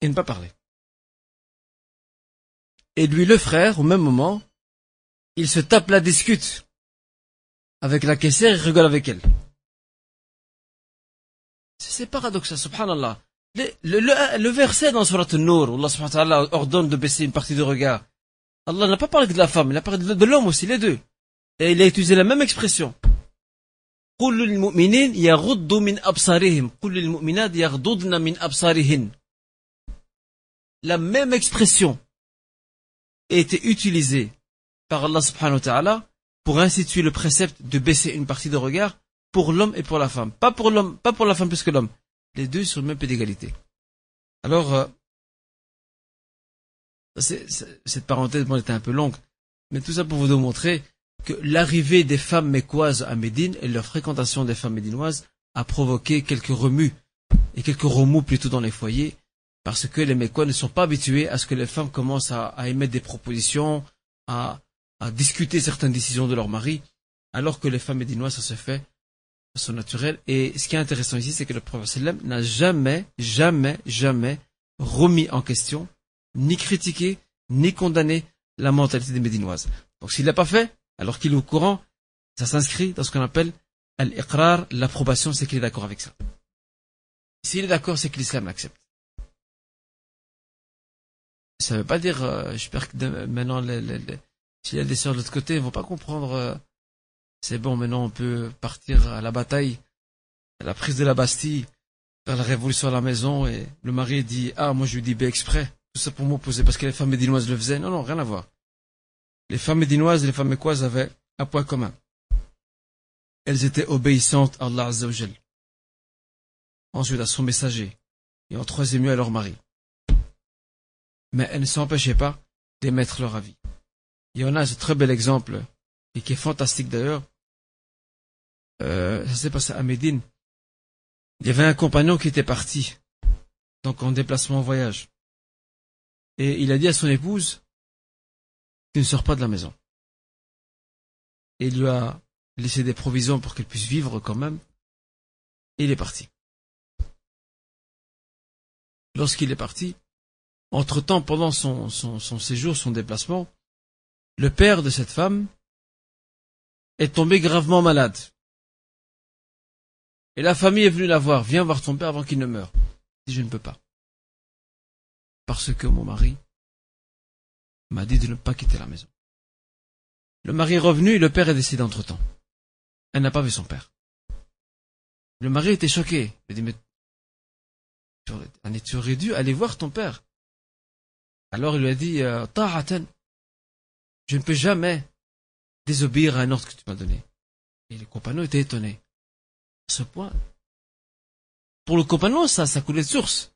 et ne pas parler. Et lui, le frère, au même moment, il se tape la discute avec la caissière, il rigole avec elle. C'est paradoxal, subhanallah. Le, le, le, verset dans Surat Al-Nur, Allah subhanahu wa ta'ala ordonne de baisser une partie de regard. Allah n'a pas parlé de la femme, il a parlé de, l'homme aussi, les deux. Et il a utilisé la même expression. La même expression a été utilisée par Allah subhanahu wa ta'ala pour instituer le précepte de baisser une partie de regard pour l'homme et pour la femme. Pas pour l'homme, pas pour la femme plus que l'homme. Les deux sur le même pied d'égalité. Alors, euh, cette parenthèse bon, était un peu longue, mais tout ça pour vous démontrer que l'arrivée des femmes mécoises à Médine et leur fréquentation des femmes médinoises a provoqué quelques remues et quelques remous plutôt dans les foyers, parce que les Mécois ne sont pas habitués à ce que les femmes commencent à, émettre des propositions, à, discuter certaines décisions de leur mari, alors que les femmes médinoises, ça se fait de façon naturelle. Et ce qui est intéressant ici, c'est que le prophète n'a jamais, jamais, jamais remis en question, ni critiqué, ni condamné la mentalité des Médinoises. Donc s'il l'a pas fait, alors qu'il est au courant, ça s'inscrit dans ce qu'on appelle al-iqrar, l'approbation, c'est qu'il est d'accord avec ça. S'il est d'accord, c'est que l'islam l'accepte. Ça ne veut pas dire, euh, j'espère que maintenant, s'il y a des sœurs de l'autre côté, ne vont pas comprendre, euh, c'est bon, maintenant on peut partir à la bataille, à la prise de la Bastille, faire la révolution à la maison, et le mari dit, ah, moi je lui dis B exprès, tout ça pour m'opposer, parce que les femmes médinoises le faisaient. Non, non, rien à voir. Les femmes médinoises et les femmes écoises avaient un point commun. Elles étaient obéissantes à Allah Azzawajal. Ensuite à son messager. Et en troisième lieu à leur mari. Mais elles ne s'empêchaient pas d'émettre leur avis. Il y en a ce très bel exemple, et qui est fantastique d'ailleurs. Euh, ça s'est passé à Médine. Il y avait un compagnon qui était parti, donc en déplacement en voyage. Et il a dit à son épouse, ne sort pas de la maison. Il lui a laissé des provisions pour qu'elle puisse vivre quand même. Et il est parti. Lorsqu'il est parti, entre-temps, pendant son séjour, son déplacement, le père de cette femme est tombé gravement malade. Et la famille est venue la voir. Viens voir ton père avant qu'il ne meure. Il dit, je ne peux pas. Parce que mon mari m'a dit de ne pas quitter la maison. Le mari est revenu et le père est décédé entre-temps. Elle n'a pas vu son père. Le mari était choqué. Il dit, mais tu aurais dû aller voir ton père. Alors il lui a dit, euh, je ne peux jamais désobéir à un ordre que tu m'as donné. Et le compagnon était étonné. À ce point. Pour le compagnon, ça, ça coulait de source.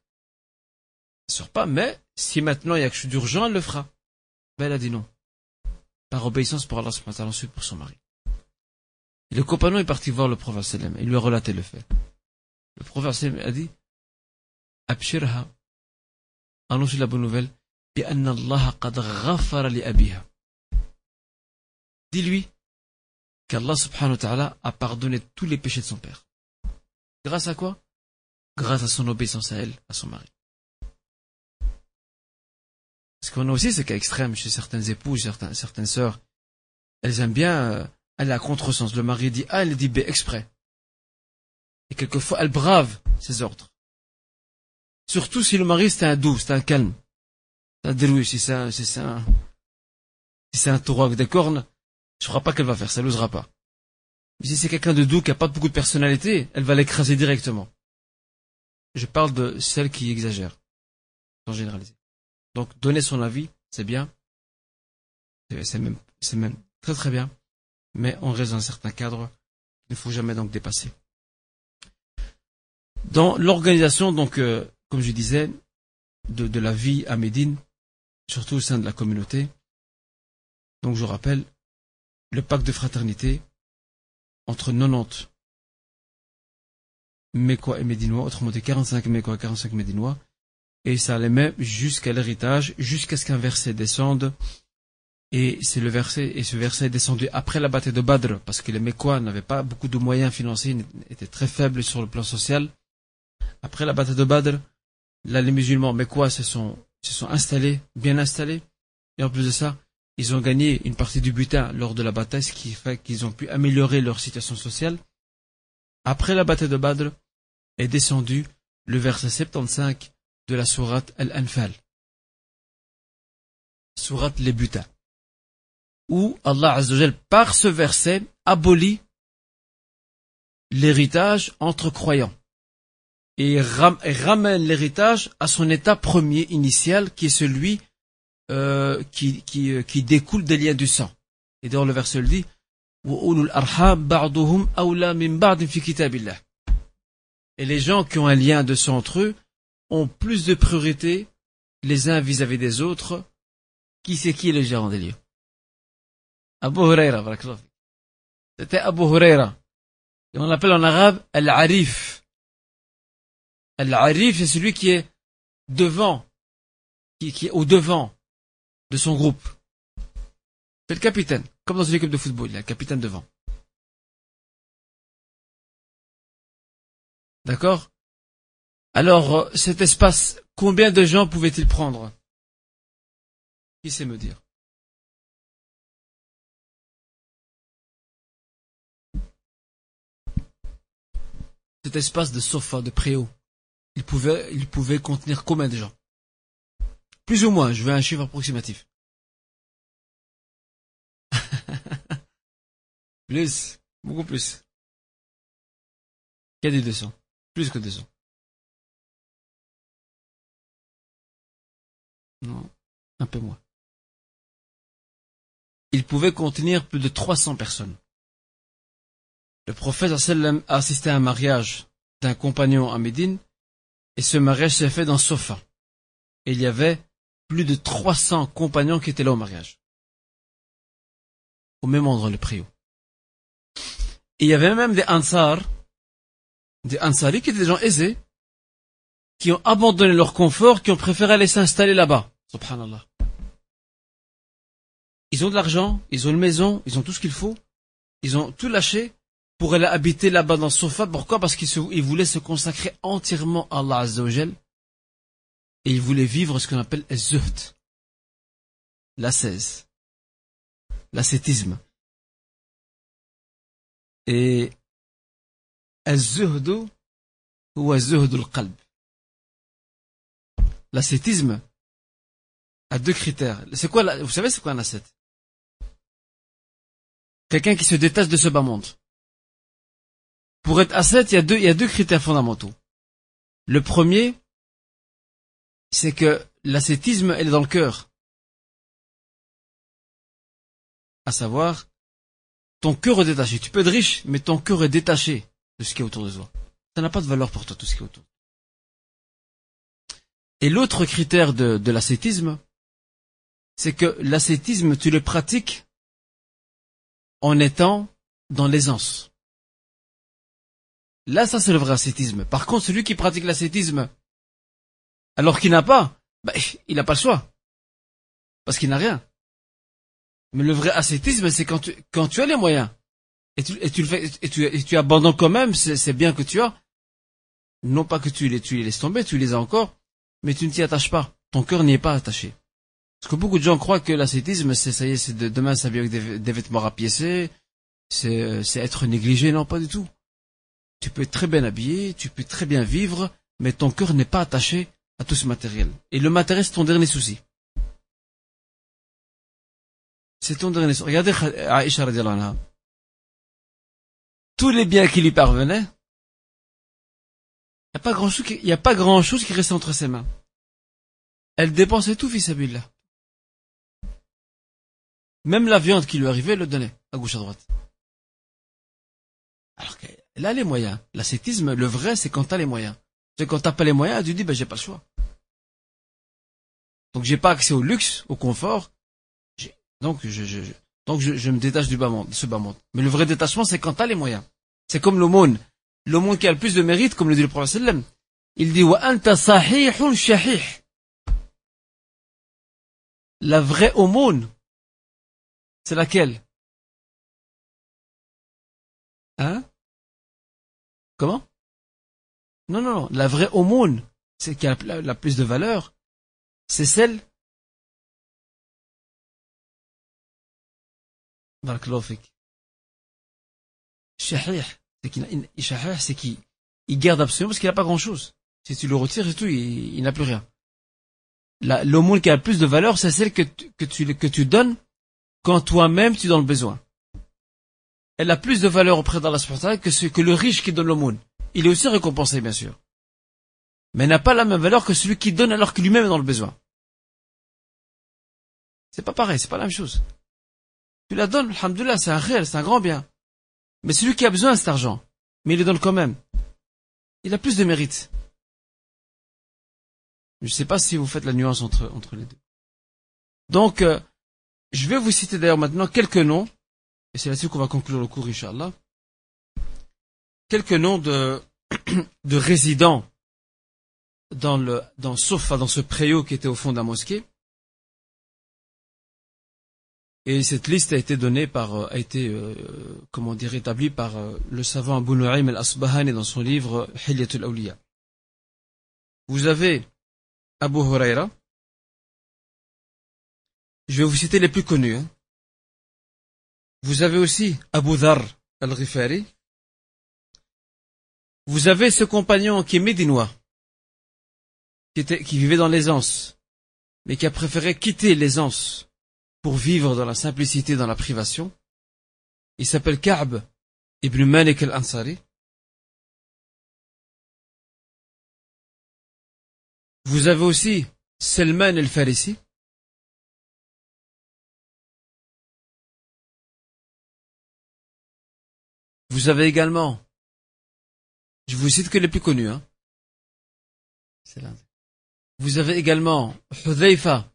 Ça pas, mais si maintenant il y a quelque chose d'urgent, elle le fera elle a dit non. Par obéissance pour Allah ensuite pour son mari. Le compagnon est parti voir le prophète et il lui a relaté le fait. Le prophète a dit Abshirha, annonce la bonne nouvelle, Dis-lui qu'Allah subhanahu wa ta'ala a pardonné tous les péchés de son père. Grâce à quoi? Grâce à son obéissance à elle, à son mari. Parce qu'on a aussi ce cas extrême chez certaines épouses, certaines, certaines sœurs. Elles aiment bien euh, aller à contresens. Le mari dit A, elle dit B exprès. Et quelquefois, elles bravent ses ordres. Surtout si le mari c'est un doux, c'est un calme. C'est un si c'est un, si c'est un, si c'est un taureau avec des cornes, je crois pas qu'elle va faire, ça n'osera pas. Mais si c'est quelqu'un de doux qui n'a pas beaucoup de personnalité, elle va l'écraser directement. Je parle de celle qui exagère, en généralisé. Donc donner son avis, c'est bien. C'est même, même très très bien. Mais on reste dans un certain cadre qu'il ne faut jamais donc dépasser. Dans l'organisation, donc, euh, comme je disais, de, de, la vie à Médine, surtout au sein de la communauté, donc je rappelle le pacte de fraternité entre 90 Mécois et Médinois, autrement dit 45 Mécois et 45 Médinois, et ça les met jusqu'à l'héritage, jusqu'à ce qu'un verset descende. Et c'est le verset, et ce verset est descendu après la bataille de Badr, parce que les Mécois n'avaient pas beaucoup de moyens financiers, étaient très faibles sur le plan social. Après la bataille de Badr, là, les musulmans Mécois se sont, se sont installés, bien installés, et en plus de ça, ils ont gagné une partie du butin lors de la bataille, ce qui fait qu'ils ont pu améliorer leur situation sociale. Après la bataille de Badr, est descendu le verset 75 de la sourate Al-Anfal. Sourate les butins. Où Allah Azzawajal, par ce verset, abolit l'héritage entre croyants et, ramène l'héritage à son état premier initial qui est celui euh, qui, qui, euh, qui découle des liens du sang. Et dans le verset le dit et les gens qui ont un lien de sang entre eux ont plus de priorité les uns vis-à-vis des autres. Qui c'est qui est le gérant des lieux? Abu Huraira, c'était Abu Huraira. Et on l'appelle en arabe Al-Arif. Al-Arif, c'est celui qui est devant, qui, qui est au devant de son groupe. C'est le capitaine. Comme dans une équipe de football, il y a le capitaine devant. D'accord? Alors, euh, cet espace, combien de gens pouvait-il prendre? Qui sait me dire? Cet espace de sofa, de préau, il pouvait, il pouvait contenir combien de gens? Plus ou moins, je veux un chiffre approximatif. [LAUGHS] plus, beaucoup plus. Qui a dit 200 Plus que 200. Non, un peu moins. Il pouvait contenir plus de 300 personnes. Le prophète a assisté à un mariage d'un compagnon à Médine, et ce mariage s'est fait dans Sofa. Il y avait plus de 300 compagnons qui étaient là au mariage. Au même endroit, le préau. Et il y avait même des Ansar, des Ansari qui étaient des gens aisés, qui ont abandonné leur confort, qui ont préféré aller s'installer là-bas. Subhanallah. Ils ont de l'argent, ils ont une maison, ils ont tout ce qu'il faut, ils ont tout lâché pour aller habiter là-bas dans Sofa. Pourquoi? Parce qu'ils voulaient se consacrer entièrement à Allah Azzawajal et ils voulaient vivre ce qu'on appelle zuhd, l'ascèse, l'ascétisme. Et الزهد ou الزهد القلب. L'ascétisme a deux critères. C'est quoi, vous savez c'est quoi un ascète Quelqu'un qui se détache de ce bas monde. Pour être ascète, il y a deux, il y a deux critères fondamentaux. Le premier, c'est que l'ascétisme, elle est dans le cœur. À savoir, ton cœur est détaché. Tu peux être riche, mais ton cœur est détaché de ce qui est autour de toi. Ça n'a pas de valeur pour toi, tout ce qui est autour. Et l'autre critère de, de l'ascétisme, c'est que l'ascétisme, tu le pratiques en étant dans l'aisance. Là, ça c'est le vrai ascétisme. Par contre, celui qui pratique l'ascétisme alors qu'il n'a pas, bah, il n'a pas le choix. Parce qu'il n'a rien. Mais le vrai ascétisme, c'est quand tu, quand tu as les moyens. Et tu, et tu le fais, tu, et tu abandonnes quand même, c'est bien que tu as. Non pas que tu les, tu les laisses tomber, tu les as encore, mais tu ne t'y attaches pas. Ton cœur n'y est pas attaché. Parce que beaucoup de gens croient que l'ascétisme, c'est ça y est, c'est de, demain s'habiller avec des, vêtements rapiécés, c'est, c'est être négligé. Non, pas du tout. Tu peux très bien habillé, tu peux très bien vivre, mais ton cœur n'est pas attaché à tout ce matériel. Et le matériel, c'est ton dernier souci. C'est ton dernier souci. Regardez Aïcha anha. Tous les biens qui lui parvenaient, il n'y a pas grand chose qui, restait entre ses mains. Elle dépensait tout, fils là. Même la viande qui lui arrivait, elle le donnait, à gauche, à droite. Alors qu'elle a les moyens. L'ascétisme, le vrai, c'est quand t'as les moyens. C'est quand t'as pas les moyens, tu dis, ben, j'ai pas le choix. Donc, j'ai pas accès au luxe, au confort. Donc, je, me détache du bas monde, de ce bas monde. Mais le vrai détachement, c'est quand t'as les moyens. C'est comme l'aumône. L'aumône qui a le plus de mérite, comme le dit le prophète. Il dit, wa anta sahihun shahih. La vraie aumône, c'est laquelle? Hein? Comment? Non, non, non. La vraie aumône, c'est qui a la, plus de valeur, c'est celle c'est qui,
il garde absolument parce qu'il n'a pas grand-chose. Si tu le retires et tout, il, il n'a plus rien. L'aumône qui a le plus de valeur, c'est celle que tu, que, tu, que tu donnes quand toi-même tu es dans le besoin. Elle a plus de valeur auprès d'Allah que, ce, que le riche qui donne l'aumône. Il est aussi récompensé, bien sûr. Mais n'a pas la même valeur que celui qui donne alors que lui-même est dans le besoin. C'est pas pareil, c'est pas la même chose. Tu la donnes, alhamdoulilah, c'est un réel, c'est un grand bien. Mais celui qui a besoin de cet argent, mais il le donne quand même, il a plus de mérite. Je ne sais pas si vous faites la nuance entre, entre les deux. Donc, euh, je vais vous citer d'ailleurs maintenant quelques noms, et c'est là-dessus qu'on va conclure le cours, Inch'Allah. Quelques noms de, [CLEARS THROAT] de résidents dans le, dans, sauf dans ce préau qui était au fond de la mosquée. Et cette liste a été donnée par, euh, a été, euh, comment dire, établie par le savant Abu Nu'aym al-Asbahani dans son livre Hilyatul Awliya. Vous avez Abu Huraira. Je vais vous citer les plus connus. Hein. Vous avez aussi Abu Dhar al-Ghifari. Vous avez ce compagnon qui est médinois, qui, qui vivait dans l'aisance, mais qui a préféré quitter l'aisance pour vivre dans la simplicité, dans la privation. Il s'appelle Ka'b ibn Malik al-Ansari. Vous avez aussi Selman el-Farisi. Vous avez également, je vous cite que les plus connus, hein. Vous avez également Hudhaifa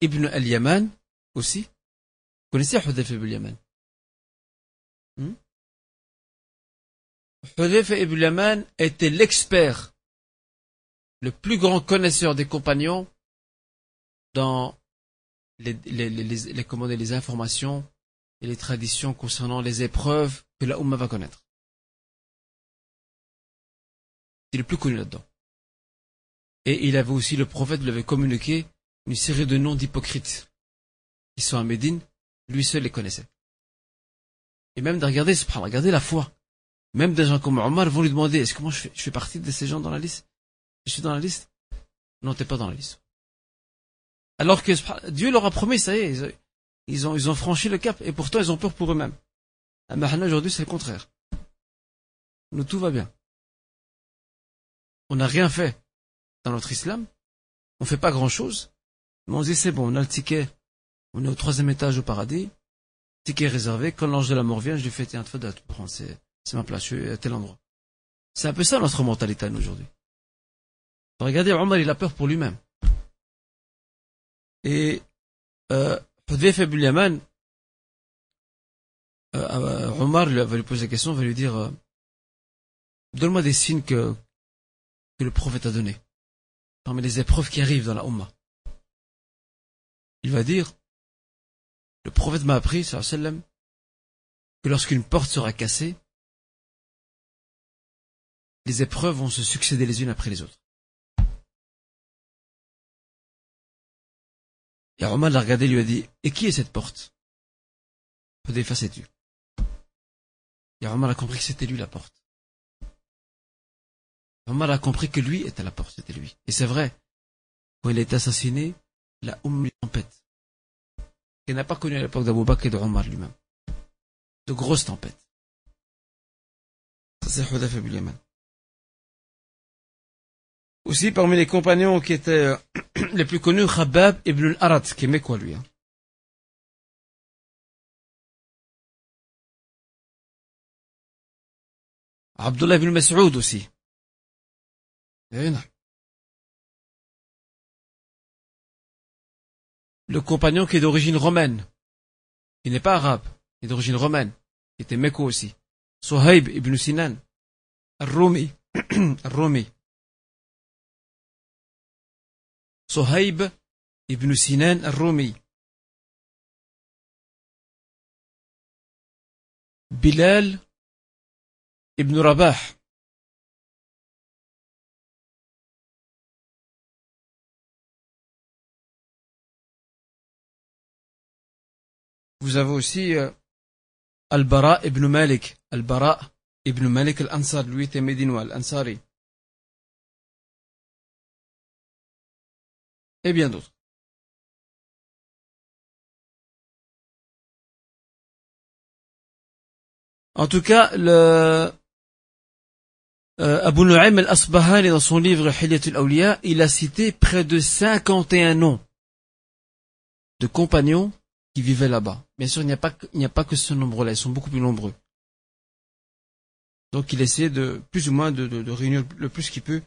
ibn al-Yaman aussi. Vous connaissez Hudhaifa ibn? Hudhaifa ibn al-Yaman était l'expert le plus grand connaisseur des compagnons dans les, les informations et les traditions concernant les épreuves que la Ummah va connaître. Il est le plus connu là-dedans. Et il avait aussi, le prophète lui avait communiqué une série de noms d'hypocrites qui sont à Médine, lui seul les connaissait. Et même de regarder, regarder la foi. Même des gens comme Omar vont lui demander, est-ce que moi je fais, partie de ces gens dans la liste? Je suis dans la liste? Non, t'es pas dans la liste. Alors que Dieu leur a promis, ça y est, ils ont, franchi le cap, et pourtant ils ont peur pour eux-mêmes. Ah, mais aujourd'hui, c'est le contraire. Nous, tout va bien. On n'a rien fait dans notre islam. On fait pas grand-chose. Mais on dit, c'est bon, on a le ticket. On est au troisième étage au paradis. Ticket réservé. Quand l'ange de la mort vient, je lui fais, tiens, c'est, c'est ma place, je suis à tel endroit. C'est un peu ça notre mentalité, aujourd'hui. Regardez, Omar, il a peur pour lui-même. Et euh, Yaman, euh, euh, Omar va lui poser la question, va lui dire euh, Donne-moi des signes que, que le prophète a donnés, parmi les épreuves qui arrivent dans la Ummah. Il va dire Le prophète m'a appris, sallam, que lorsqu'une porte sera cassée, les épreuves vont se succéder les unes après les autres. Et Omar l'a regardé lui a dit, et qui est cette porte? Hudayfa s'est tu. Et Omar a compris que c'était lui la porte. Omar a compris que lui était la porte, c'était lui. Et c'est vrai, quand il est assassiné, la Umm tempête. Il n'a pas connu à l'époque d'Abou Bakr et de Omar lui-même. De grosses tempêtes. C'est Hudayfa ibn aussi parmi les compagnons qui étaient euh, [CLEARS THROAT] les plus connus, Khabab ibn al-Arad, qui aimait quoi lui hein. Abdullah ibn Mas'ud aussi. Eh le compagnon qui est d'origine romaine, qui n'est pas arabe, qui est d'origine romaine, qui était méco aussi. Sohaib ibn Sinan, Rumi, [CLEARS THROAT] Rumi. Sohaib ibn Sinan Rumi. Bilal ibn Rabah. Vous avez aussi euh, Al-Bara ibn Malik. Al-Bara Ibn Malik al-Ansar, lui était médinois, al-Ansari. Et bien d'autres. En tout cas, le, euh, Abu Nu'aym al-Asbahani, dans son livre Hilyatul Awliya, il a cité près de 51 noms de compagnons qui vivaient là-bas. Bien sûr, il n'y a pas, il n'y a pas que ce nombre-là, ils sont beaucoup plus nombreux. Donc il essayait de plus ou moins de, de, réunir le plus qu'il peut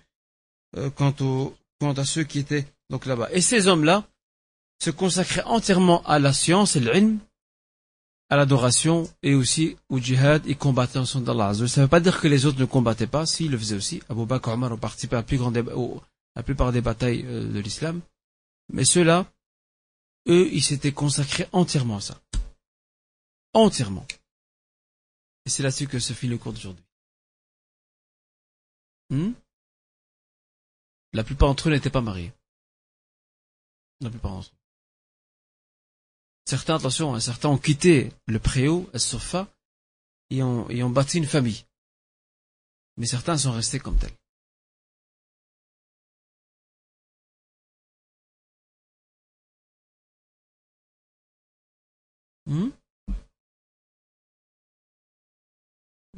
euh, quant, au, quant à ceux qui étaient donc là-bas. Et ces hommes-là se consacraient entièrement à la science et l'ilm, à l'adoration et aussi au djihad et combattaient en d'Allah. Ça ne veut pas dire que les autres ne combattaient pas, s'ils le faisaient aussi. Abu Bakr Omar ont participé à la, plus grande, la plupart des batailles euh, de l'islam. Mais ceux-là, eux, ils s'étaient consacrés entièrement à ça. Entièrement. Et c'est là-dessus que se fit le cours d'aujourd'hui. Hmm? La plupart d'entre eux n'étaient pas mariés. La plupart d'entre eux. Certains, attention, hein, certains ont quitté le préau, sofa, et ont, et ont bâti une famille. Mais certains sont restés comme tels. Hmm?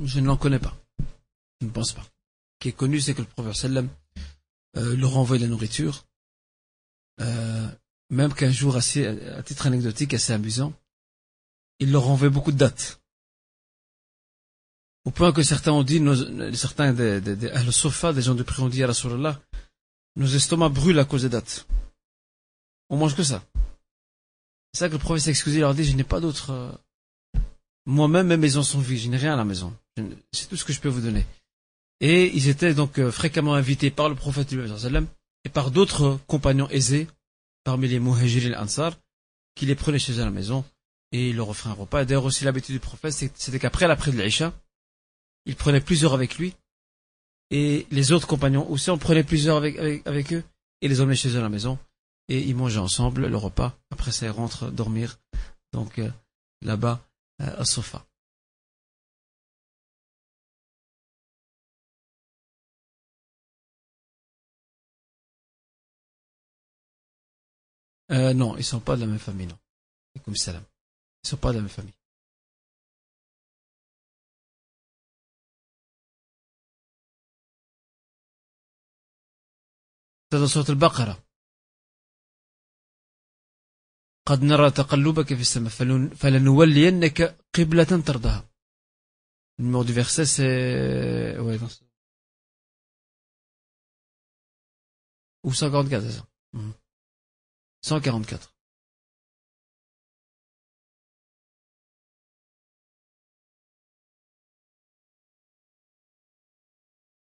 Je ne l'en connais pas. Je ne pense pas qui est connu, c'est que le prophète sallam euh, leur envoie la nourriture. Euh, même qu'un jour, assez, à titre anecdotique, assez amusant, il leur envoie beaucoup de dates. Au point que certains ont dit, nos, certains des, des, des sofa, des gens de prière ont dit à Rasulallah, nos estomacs brûlent à cause des dates. On mange que ça. C'est ça que le prophète s'est excusé, il leur dit, je n'ai pas d'autre... Moi-même, mes maisons sont vides, je n'ai rien à la maison. C'est tout ce que je peux vous donner. Et ils étaient donc euh, fréquemment invités par le prophète et par d'autres compagnons aisés, parmi les Muhajir et Ansar, qui les prenaient chez eux à la maison et leur offraient un repas. D'ailleurs aussi l'habitude du prophète, c'était qu'après l'après de l'Aïcha, il prenait plusieurs avec lui et les autres compagnons aussi en prenaient plusieurs avec, avec, eux et les emmenaient chez eux à la maison et ils mangeaient ensemble le repas. Après ça, ils rentrent dormir donc euh, là-bas euh, sofa. Euh, non, ils sont pas de la même famille, non. Comme salam. Ils sont pas de la même famille. هذا صوت البقرة قد نرى تقلبك في السماء فلنولينك قبلة ترضاها. الموضوع دي فيرسي سي وي دونس أو 144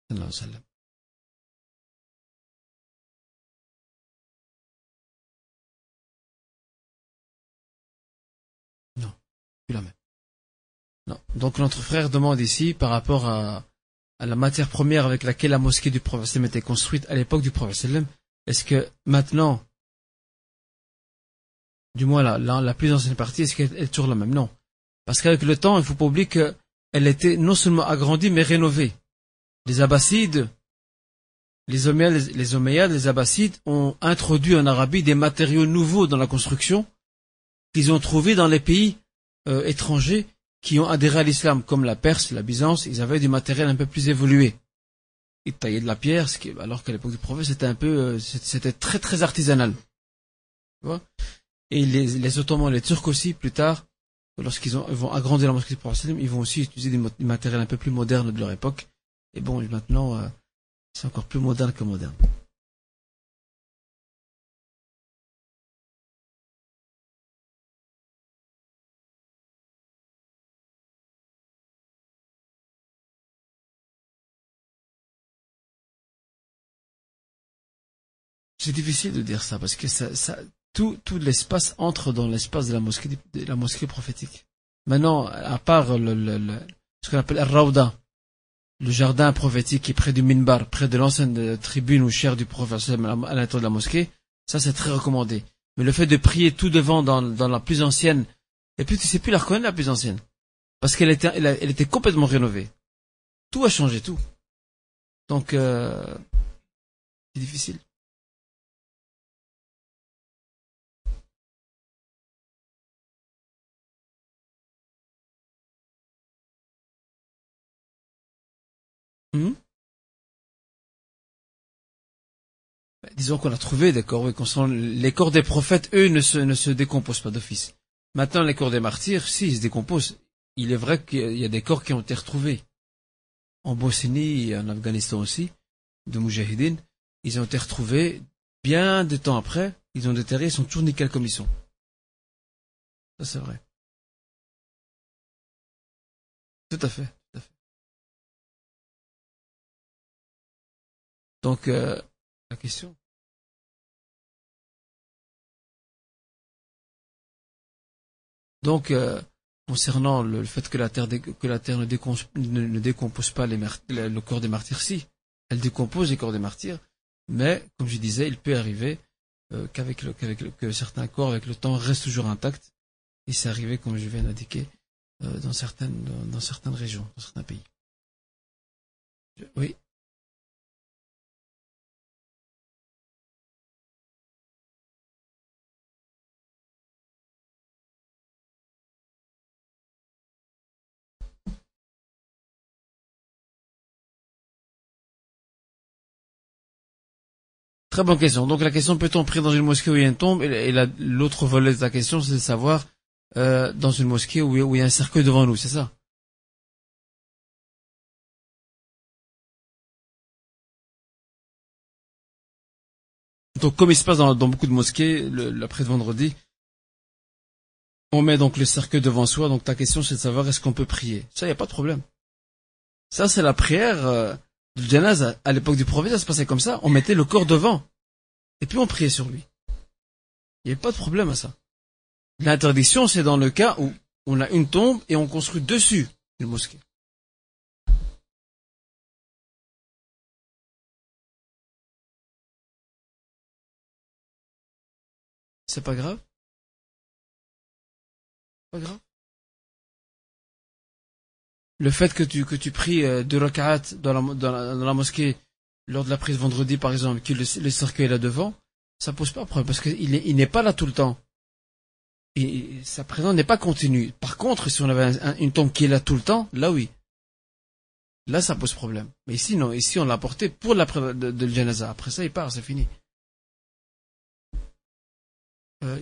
صلى الله عليه وسلم Non. Donc notre frère demande ici par rapport à, la matière première avec laquelle la mosquée du prophète était construite à l'époque du prophète est-ce que maintenant du moins la, la, plus ancienne partie, est-ce qu'elle est toujours la même? Non. Parce qu'avec le temps, il faut pas oublier qu'elle était non seulement agrandie, mais rénovée. Les Abbassides, les Omeyyades, les, les Abbassides ont introduit en Arabie des matériaux nouveaux dans la construction qu'ils ont trouvés dans les pays euh, étrangers qui ont adhéré à l'islam, comme la Perse, la Byzance, ils avaient du matériel un peu plus évolué. Ils taillaient de la pierre, ce qui, alors qu'à l'époque du prophète, c'était un peu, euh, c'était très très artisanal. Tu vois? Et les, les Ottomans, les Turcs aussi, plus tard, lorsqu'ils vont agrandir la mosquée du prophète, ils vont aussi utiliser des, matériels un peu plus modernes de leur époque. Et bon, maintenant, euh, c'est encore plus moderne que moderne. C'est difficile de dire ça parce que tout, l'espace entre dans l'espace de la mosquée, de la mosquée prophétique. Maintenant, à part ce qu'on appelle Rawda, le jardin prophétique qui est près du minbar, près de l'ancienne tribune ou chair du prophète à l'intérieur de la mosquée, ça c'est très recommandé. Mais le fait de prier tout devant dans, la plus ancienne, et puis tu sais plus la reconnaître la plus ancienne, parce qu'elle était, elle, était complètement rénovée. Tout a changé, tout. Donc, euh, c'est difficile. Hmm? Bah, disons qu'on a trouvé des corps, les corps des prophètes, eux, ne se, décomposent pas d'office. Maintenant, les corps des martyrs, si, ils se décomposent. Il est vrai qu'il y a des corps qui ont été retrouvés. En Bosnie et en Afghanistan aussi, de Moujahidine, ils ont été retrouvés bien des temps après, ils ont déterré, ils sont toujours nickel comme ils sont. Ça, c'est vrai. Tout à fait. Donc, euh, la question. Donc, euh, concernant le, fait que la terre, ne, décompose, pas les le corps des martyrs, si, elle décompose les corps des martyrs, mais comme je disais, il peut arriver euh, qu'avec que certains corps, avec le temps, restent toujours intacts. Et c'est arrivé, comme je viens d'indiquer, dans certaines dans, certaines régions, dans certains pays. oui. Très bonne question. Donc la question peut-on prier dans une mosquée où il y a une tombe? Et, l'autre volet de la question, c'est de savoir euh, dans une mosquée où, il y a un cercueil devant nous, c'est ça? Donc comme il se passe dans, beaucoup de mosquées, l'après vendredi, on met donc le cercueil devant soi. Donc ta question, c'est de savoir est-ce qu'on peut prier? Ça, il n'y a pas de problème. Ça, c'est la prière. Euh, du à l'époque du prophète, ça se passait comme ça. On mettait le corps devant. Et puis on priait sur lui. Il n'y avait pas de problème à ça. L'interdiction, c'est dans le cas où on a une tombe et on construit dessus une mosquée. C'est pas grave? Pas grave? Le fait que tu, que tu pries euh, deux rak'at dans la, dans, la, mosquée lors de la prise vendredi, par exemple, que le, cercueil est là devant, ça pose pas problème parce qu'il il n'est pas là tout le temps. Et sa présence n'est pas continue. Par contre, si on avait une tombe qui est là tout le temps, là oui. Là, ça pose problème. Mais ici, non. Ici, on l'a porté pour la de, de, le Après ça, il part, c'est fini. Euh,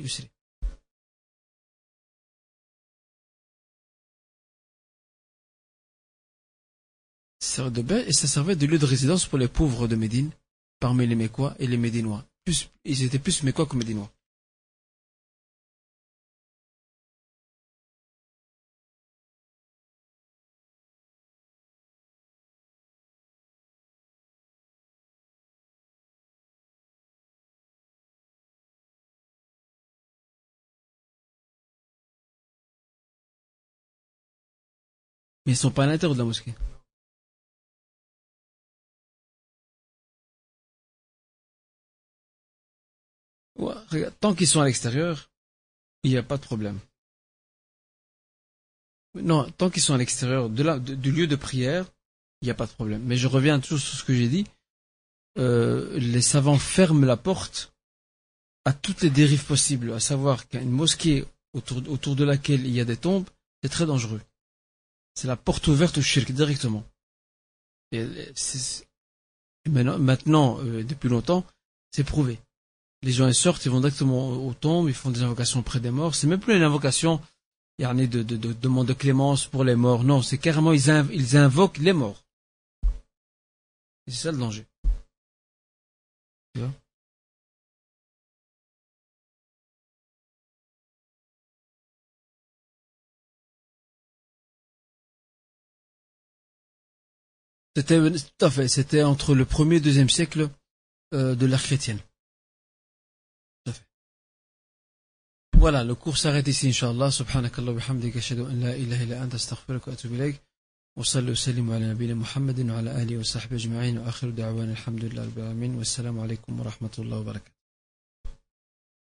de et ça servait de lieu de résidence pour les pauvres de Médine, parmi les Mécois et les Médinois. Ils étaient plus Mécois que Médinois. Mais ils sont pas à l'intérieur de la mosquée. Tant qu'ils sont à l'extérieur, il n'y a pas de problème. Non, tant qu'ils sont à l'extérieur du lieu de prière, il n'y a pas de problème. Mais je reviens toujours sur ce que j'ai dit. Euh, les savants ferment la porte à toutes les dérives possibles, à savoir qu'une mosquée autour, autour de laquelle il y a des tombes, c'est très dangereux. C'est la porte ouverte au shirk directement. Et, maintenant, euh, depuis longtemps, c'est prouvé les gens ils sortent, ils vont directement aux tombes, ils font des invocations près des morts. C'est même plus une invocation, il y a de, de, de, demande de clémence pour les morts. Non, c'est carrément, ils, invoquent les morts. C'est ça le danger. C'était tout à fait, c'était entre le premier et deuxième siècle euh, de l'ère chrétienne. Voilà, le cours s'arrête ici, Inch'Allah. Subhanakallah wa bihamdika, ashhadu an la ilaha illa anta astaghfiruka wa atubu ilayk. وصلوا وسلموا على نبينا محمد وعلى آله وصحبه أجمعين وآخر دعوانا الحمد لله رب العالمين والسلام عليكم ورحمة الله وبركاته